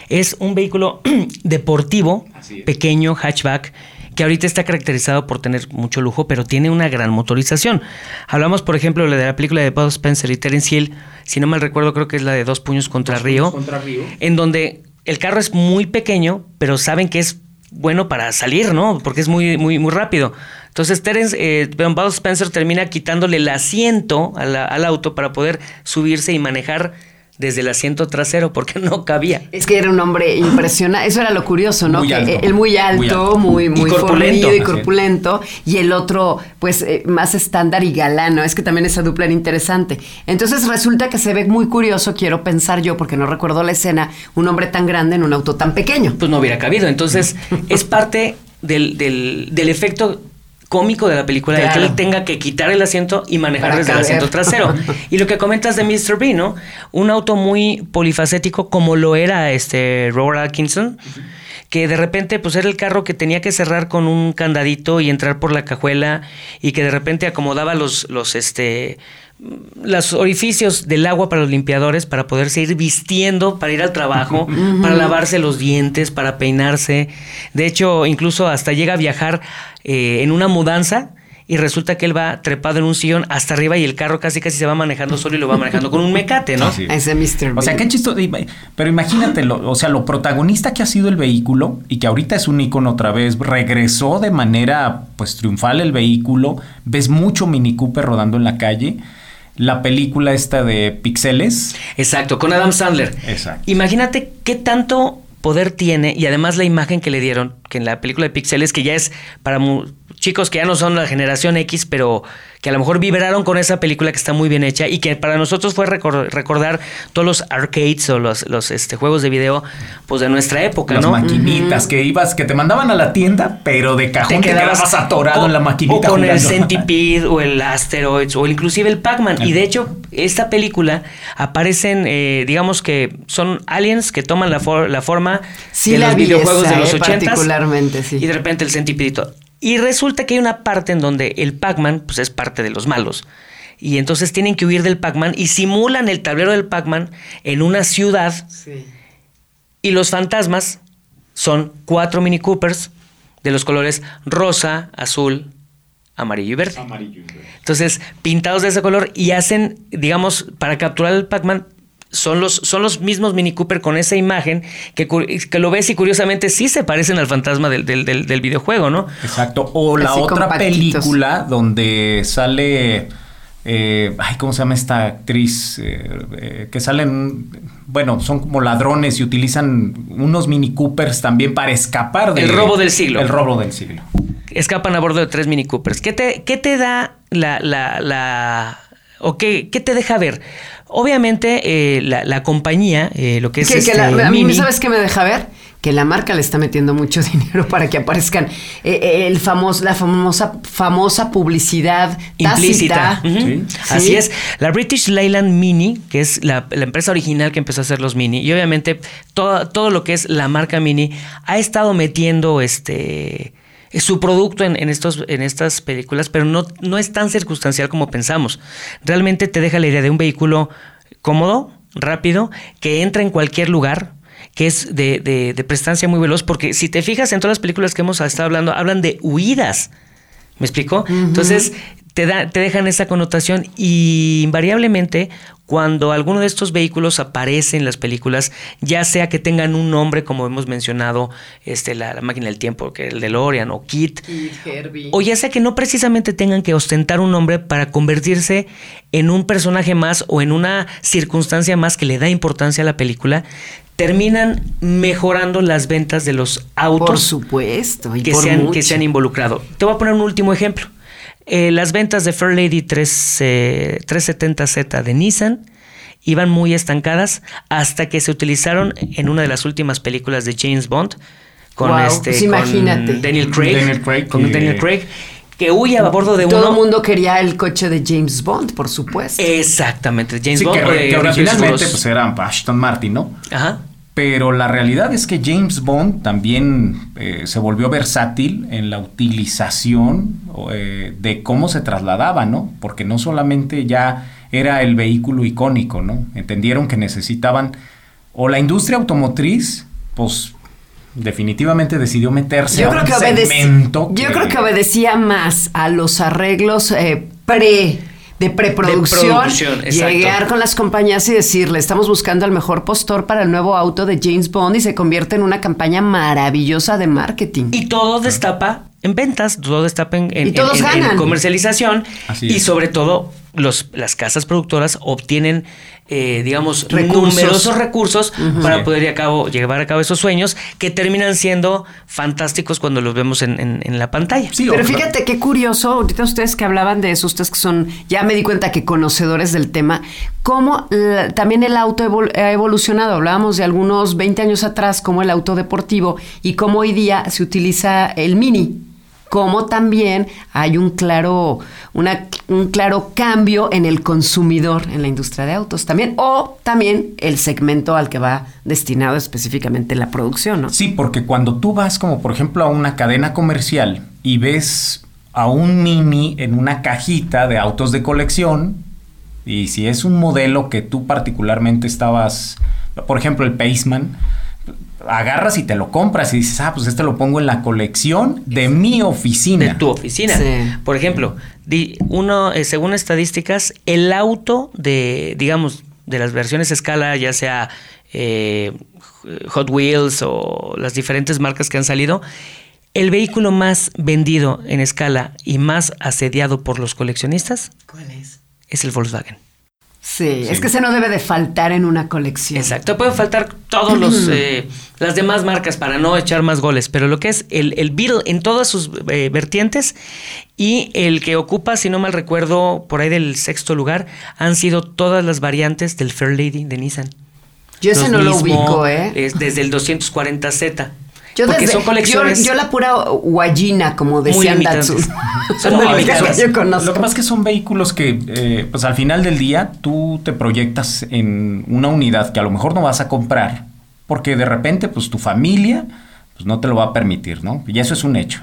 S3: es un vehículo deportivo, pequeño, hatchback, que ahorita está caracterizado por tener mucho lujo, pero tiene una gran motorización. Hablamos, por ejemplo, de la película de Bud Spencer y Terence Hill, si no mal recuerdo, creo que es la de Dos Puños contra, Río, en donde el carro es muy pequeño, pero saben que es bueno para salir, ¿no? Porque es muy, muy, muy rápido. Entonces, Terence, eh, Bud Spencer termina quitándole el asiento la- al auto para poder subirse y manejar desde el asiento trasero porque no cabía.
S2: Es que era un hombre impresionante. Eso era lo curioso, ¿no?
S4: Muy
S2: que
S4: alto.
S2: él muy alto,
S4: Muy alto.
S2: muy,
S3: Y
S2: muy
S3: corpulento.
S2: fornido y
S3: Así es.
S2: corpulento. Y el otro, pues, eh, más estándar y galán, ¿no? Es que también esa dupla era interesante. Entonces resulta que se ve muy curioso, quiero pensar yo, porque no recuerdo la escena, un hombre tan grande en un auto tan pequeño.
S3: Pues no hubiera cabido. Entonces, es parte del, del, del efecto cómico de la película, de que él tenga que quitar el asiento y manejar
S2: Para
S3: desde el asiento trasero. Y lo que comentas de Mr. B, ¿no? Un auto muy polifacético como lo era este Robert Atkinson, que de repente pues era el carro que tenía que cerrar con un candadito y entrar por la cajuela y que de repente acomodaba los, los este los orificios del agua para los limpiadores para poderse ir vistiendo para ir al trabajo, para lavarse los dientes, para peinarse. De hecho, incluso hasta llega a viajar eh, en una mudanza y resulta que él va trepado en un sillón hasta arriba y el carro casi casi se va manejando solo y lo va manejando con un mecate, ¿no?
S2: Ese Mr.
S4: O sea, qué chistoso. Pero imagínate, lo- o sea, lo protagonista que ha sido el vehículo y que ahorita es un icono otra vez, regresó de manera pues triunfal el vehículo. Ves mucho Mini Cooper rodando en la calle. La película esta de Pixeles.
S3: Exacto, con Adam Sandler.
S4: Exacto.
S3: Imagínate qué tanto poder tiene y además la imagen que le dieron, que en la película de Pixeles, que ya es para mu- chicos que ya no son la generación X, pero que a lo mejor vibraron con esa película que está muy bien hecha y que para nosotros fue recor- recordar todos los arcades o los, los este, juegos de video pues de nuestra época,
S4: Las
S3: ¿no?
S4: maquinitas que ibas, que te mandaban a la tienda, pero de cajón te, quedabas atorado
S3: o-
S4: en la maquinita.
S3: O con el. Centipede o el Asteroids o inclusive el Pac-Man. Y de hecho, esta película aparecen, eh, digamos que son aliens que toman la, for- la forma
S2: Sí
S3: de
S2: la
S3: los
S2: vi
S3: videojuegos
S2: esa,
S3: de los
S2: eh,
S3: 80
S2: particularmente, sí.
S3: Y de repente el Centipedito. Y resulta que hay una parte en donde el Pac-Man pues es parte de los malos. Y entonces tienen que huir del Pac-Man y simulan el tablero del Pac-Man en una ciudad
S2: Sí.
S3: y los fantasmas son cuatro Mini Coopers de los colores rosa, azul, amarillo y verde. Entonces, pintados de ese color y hacen, digamos, para capturar el Pac-Man, son los, son los mismos Mini Cooper con esa imagen que, que lo ves y curiosamente sí se parecen al fantasma del, del- del- del videojuego, ¿no?
S4: Exacto. O la
S2: Así
S4: otra película donde sale. eh, ay, ¿cómo se llama esta actriz? Eh, eh, que sale en. bueno, son como ladrones y utilizan unos Mini Coopers también para escapar
S3: del... El robo del siglo.
S4: El robo del siglo.
S3: Escapan a bordo de tres Mini Coopers. ¿Qué te, qué te da la, la, la o qué, qué, te deja ver? Obviamente, eh, la, la, compañía, eh, lo que es. este,
S2: a mí, ¿sabes qué me deja ver? que la marca le está metiendo mucho dinero para que aparezcan eh, eh, el famoso, la famosa, famosa publicidad
S3: implícita. Así es. La British Leyland Mini, que es la, empresa original que empezó a hacer los Mini, y obviamente todo, todo lo que es la marca Mini, ha estado metiendo este su producto en, estos, en estas películas, pero no, no es tan circunstancial como pensamos. Realmente te deja la idea de un vehículo cómodo, rápido, que entra en cualquier lugar, que es de, de, prestancia muy veloz, porque si te fijas en todas las películas que hemos estado hablando, hablan de huidas. ¿Me explico? Entonces, te, da, te dejan esa connotación y invariablemente cuando alguno de estos vehículos aparece en las películas, ya sea que tengan un nombre, como hemos mencionado, este, la, máquina del tiempo, que el DeLorean o Kit, o ya sea que no precisamente tengan que ostentar un nombre para convertirse en un personaje más o en una circunstancia más que le da importancia a la película, terminan mejorando las ventas de los autos.
S2: Por supuesto,
S3: y que, se han, que se han involucrado. Te voy a poner un último ejemplo. Eh, las ventas de Fairlady 3, 370Z de Nissan iban muy estancadas hasta que se utilizaron en una de las últimas películas de James Bond con este
S2: pues imagínate.
S3: Daniel Craig, con Daniel Craig que huye a bordo de
S2: Todo el mundo quería el coche de James Bond, por supuesto.
S3: Exactamente, James Bond.
S4: Que, que originalmente pues era Ashton Martin, ¿no?
S3: Ajá.
S4: Pero la realidad es que James Bond también eh, se volvió versátil en la utilización eh, de cómo se trasladaba, ¿no? Porque no solamente ya era el vehículo icónico, ¿no? Entendieron que necesitaban, o la industria automotriz, pues definitivamente decidió meterse yo a creo un que segmento
S2: Yo creo que obedecía más a los arreglos eh, pre de preproducción, llegar con las compañías y decirle, estamos buscando al mejor postor para el nuevo auto de James Bond y se convierte en una campaña maravillosa de marketing.
S3: Y todo destapa en ventas, todo destapa en, en, comercialización y sobre todo los, las casas productoras obtienen eh, digamos, numerosos recursos para poder a cabo, llevar a cabo esos sueños que terminan siendo fantásticos cuando los vemos en, la pantalla.
S2: Sí, Pero fíjate qué curioso, ahorita ustedes que hablaban de eso, ustedes que son, ya me di cuenta que conocedores del tema, cómo también el auto ha evolucionado. Hablábamos de algunos 20 años atrás, como el auto deportivo y cómo hoy día se utiliza el mini como también hay un claro, un claro cambio en el consumidor en la industria de autos también, o también el segmento al que va destinado específicamente la producción, ¿no?
S4: Sí, porque cuando tú vas como por ejemplo a una cadena comercial y ves a un mini en una cajita de autos de colección, y si es un modelo que tú particularmente estabas, por ejemplo el Paceman, agarras y te lo compras y dices, ah, pues este lo pongo en la colección de mi oficina.
S3: De tu oficina. Por ejemplo, uno, eh, según estadísticas, el auto de, digamos, de las versiones escala, ya sea eh, Hot Wheels o las diferentes marcas que han salido, el vehículo más vendido en escala y más asediado por los coleccionistas.
S2: ¿Cuál es?
S3: Es el Volkswagen.
S2: Sí, es que ese no debe de faltar en una colección.
S3: Exacto, pueden faltar todos los eh, las demás marcas para no echar más goles, pero lo que es el, el Beetle en todas sus eh, vertientes y el que ocupa, si no mal recuerdo, por ahí del sexto lugar, han sido todas las variantes del Fair Lady de Nissan.
S2: Yo ese no lo ubico, ¿eh?
S3: Es desde el 240Z. Yo porque son colecciones.
S2: Yo, la pura guayina, como decían Datsun.
S4: son muy limitadas. Lo que pasa es que son vehículos que, eh, pues al final del día, tú te proyectas en una unidad que a lo mejor no vas a comprar, porque de repente, pues tu familia, pues no te lo va a permitir, ¿no? Y eso es un hecho.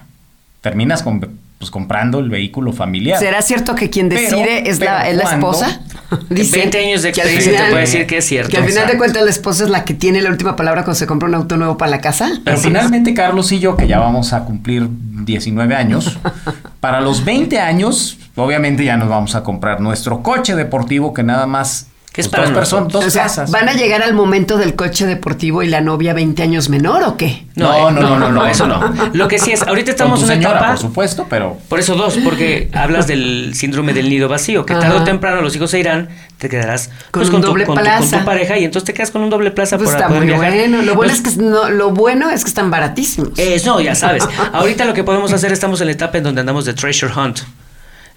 S4: Terminas con pues comprando el vehículo familiar.
S2: ¿Será cierto que quien decide es, la, es la esposa?
S3: Dice 20 años de experiencia te puede decir que es cierto.
S2: Que al final de cuentas la esposa es la que tiene la última palabra cuando se compra un auto nuevo para la casa.
S4: Pero finalmente Carlos y yo, que ya vamos a cumplir 19 años, para los 20 años, obviamente ya nos vamos a comprar nuestro coche deportivo que nada más
S3: Que es
S4: Pues
S3: para
S4: dos personas, dos
S2: O sea,
S4: casas.
S2: ¿van a llegar al momento del coche deportivo y la novia 20 años menor o qué?
S4: No,
S3: eh,
S4: no, no, no, no.
S3: eso no. Lo que sí es, ahorita estamos en una
S4: señora,
S3: etapa.
S4: por supuesto, pero
S3: Por eso dos, porque hablas del síndrome del nido vacío, que
S2: Ajá.
S3: tarde o temprano los hijos se irán, te quedarás pues,
S2: Con
S3: tu-
S2: doble
S3: con tu-
S2: plaza.
S3: con tu pareja y entonces te quedas con un doble plaza
S2: Pues
S3: para
S2: está
S3: poder
S2: muy
S3: viajar.
S2: bueno. Lo bueno,
S3: Los-
S2: es que, no, lo bueno es que están baratísimos.
S3: Eh, no, ya sabes. Ahorita lo que podemos hacer, estamos en la etapa en donde andamos de treasure hunt.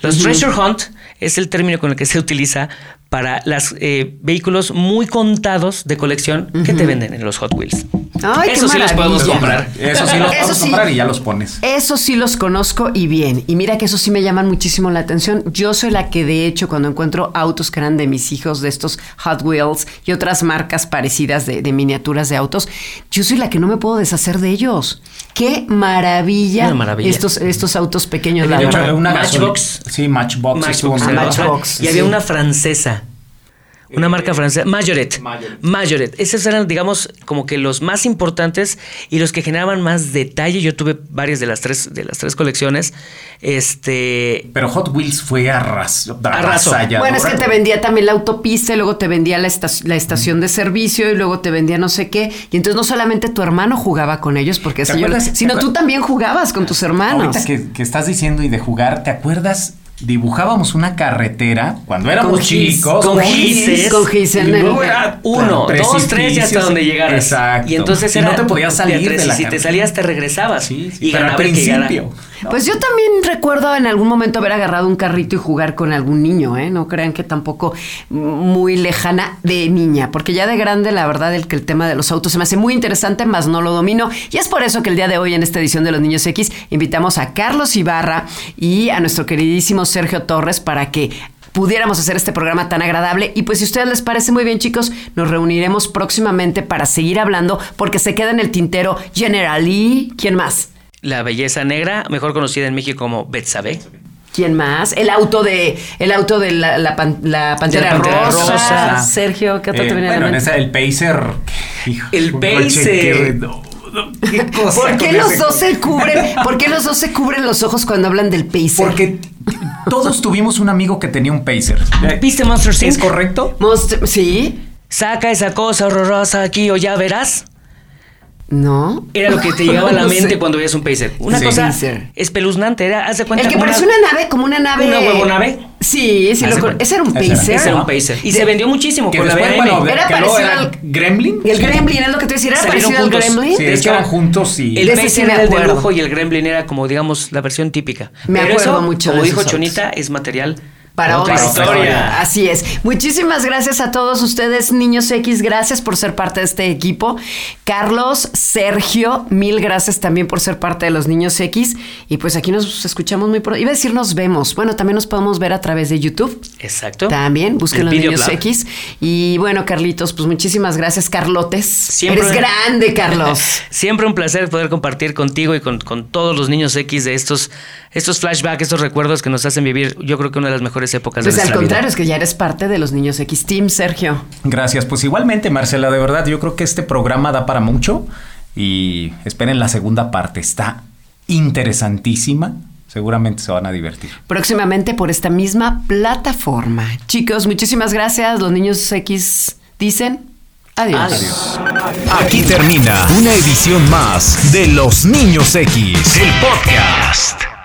S3: Los treasure hunt es el término con el que se utiliza para los vehículos muy contados de colección que te venden en los Hot Wheels.
S2: Ay,
S3: Eso sí los podemos comprar.
S4: eso sí los
S2: Eso sí.
S4: comprar y ya los pones.
S2: Eso sí los conozco y bien. Y mira que eso sí me llaman muchísimo la atención. Yo soy la que de hecho cuando encuentro autos que eran de mis hijos, de estos Hot Wheels y otras marcas parecidas de, de miniaturas de autos, yo soy la que no me puedo deshacer de ellos. Qué maravilla,
S3: Una maravilla.
S2: Estos, estos autos pequeños. la
S4: una
S3: Matchbox.
S4: Sí, Matchbox.
S3: Matchbox,
S4: bien.
S3: otra.
S2: Matchbox,
S3: Y había
S2: sí.
S3: una francesa. Una marca francesa, Majoret.
S4: Majoret.
S3: Majoret. Esos eran, digamos, como que los más importantes y los que generaban más detalle. Yo tuve varias de las tres, de las tres colecciones. Este.
S4: Pero Hot Wheels fue arras, avasalladora.
S2: Bueno, es que te vendía también la autopista y luego te vendía la, esta- la estación de servicio y luego te vendía no sé qué. Y entonces no solamente tu hermano jugaba con ellos, porque
S4: ¿Te
S2: eso yo- sino
S4: ¿Te
S2: tú también jugabas con tus hermanos.
S4: Ahorita que, que estás diciendo y de jugar, ¿te acuerdas? Dibujábamos una carretera cuando éramos
S2: Con
S4: chicos.
S3: con
S4: gis,
S3: gises.
S2: Con gis en
S4: y luego era
S3: Uno, dos, tres y hasta donde llegaras.
S4: Exacto.
S3: Y entonces era
S4: no te podías salir de la
S3: si te salías te regresabas.
S4: Sí, sí,
S3: y
S4: pero al principio. ¿no?
S2: Pues yo también recuerdo en algún momento haber agarrado un carrito y jugar con algún niño, ¿eh? No crean que tampoco muy lejana de niña, porque ya de grande la verdad el que el tema de los autos se me hace muy interesante, más no lo domino. Y es por eso que el día de hoy en esta edición de Los Niños X invitamos a Carlos Ibarra y a nuestro queridísimo Sergio Torres para que pudiéramos hacer este programa tan agradable. Y pues si a ustedes les parece muy bien, chicos, nos reuniremos próximamente para seguir hablando, porque se queda en el tintero General Lee. ¿Quién más?
S3: La belleza negra, mejor conocida en México como Betsabe.
S2: ¿Quién más? El auto de el auto de la, la pan- la pantera,
S3: la Pantera
S2: rosa.
S3: Rosa.
S2: Sergio, ¿qué otro
S4: Eh,
S2: te viene a la
S4: en esa, el Pacer. hijo,
S3: El Pacer.
S4: ¿Qué cosa
S2: ¿Por qué los
S4: ese
S2: dos se cubren? ¿Por qué los dos se cubren los ojos cuando hablan del pacer?
S4: Porque todos tuvimos un amigo que tenía un Pacer.
S3: ¿Viste Monster
S4: ¿Es
S3: Inc?
S4: correcto?
S2: Monster- ¿Sí?
S3: Saca esa cosa horrorosa aquí o ya verás.
S2: ¿No?
S3: Era lo que te llegaba a la
S2: No
S3: mente
S2: sé.
S3: cuando veías un Pacer. Una
S4: Sí.
S3: cosa
S2: Pacer.
S3: espeluznante. Era, haz de cuenta
S2: El que parecía una nave, como una nave.
S3: ¿Una huevonave?
S2: Sí, sí,
S4: Haz
S2: lo ese era un pacer.
S3: Ese era un Pacer. Y
S2: De-
S3: se vendió muchísimo
S4: Que
S3: con la BM.
S4: bueno,
S2: Era parecido
S4: era
S2: al-
S4: Gremlin.
S2: El Gremlin, es lo que te decía, era
S3: Salieron
S2: parecido al
S3: juntos.
S2: Gremlin.
S4: Sí,
S3: De hecho,
S4: eran juntos y...
S3: El Pacer
S2: sí
S3: era el de lujo y el Gremlin era como, digamos, la versión típica.
S2: Me
S3: Pero
S2: acuerdo
S3: eso,
S2: mucho
S3: Como
S2: de
S3: dijo Chonita, es material
S2: Para
S3: otra
S2: otra
S3: historia.
S2: historia. Así es. Muchísimas gracias a todos ustedes, niños X. Gracias por ser parte de este equipo. Carlos, Sergio, mil gracias también por ser parte de los niños X. Y pues aquí nos escuchamos muy pronto. Iba a decir nos vemos. Bueno, también nos podemos ver a través de YouTube.
S3: Exacto.
S2: También, busquen
S3: El
S2: los niños. X. Y bueno, Carlitos, pues muchísimas gracias, Carlotes.
S3: Siempre-
S2: Eres grande, Carlos.
S3: Siempre un placer poder compartir contigo y con, con todos los niños X de estos, estos flashbacks, estos recuerdos que nos hacen vivir, yo creo que una de las mejores épocas
S2: Pues
S3: de
S2: al
S3: nuestra vida.
S2: contrario, es que ya eres parte de los niños X Team, Sergio.
S4: Gracias, pues igualmente Marcela, de verdad yo creo que este programa da para mucho y esperen la segunda parte, está interesantísima, seguramente se van a divertir.
S2: próximamente por esta misma plataforma. Chicos, muchísimas gracias. Los niños X dicen adiós.
S3: Adiós.
S1: Aquí termina una edición más de Los Niños X, el podcast.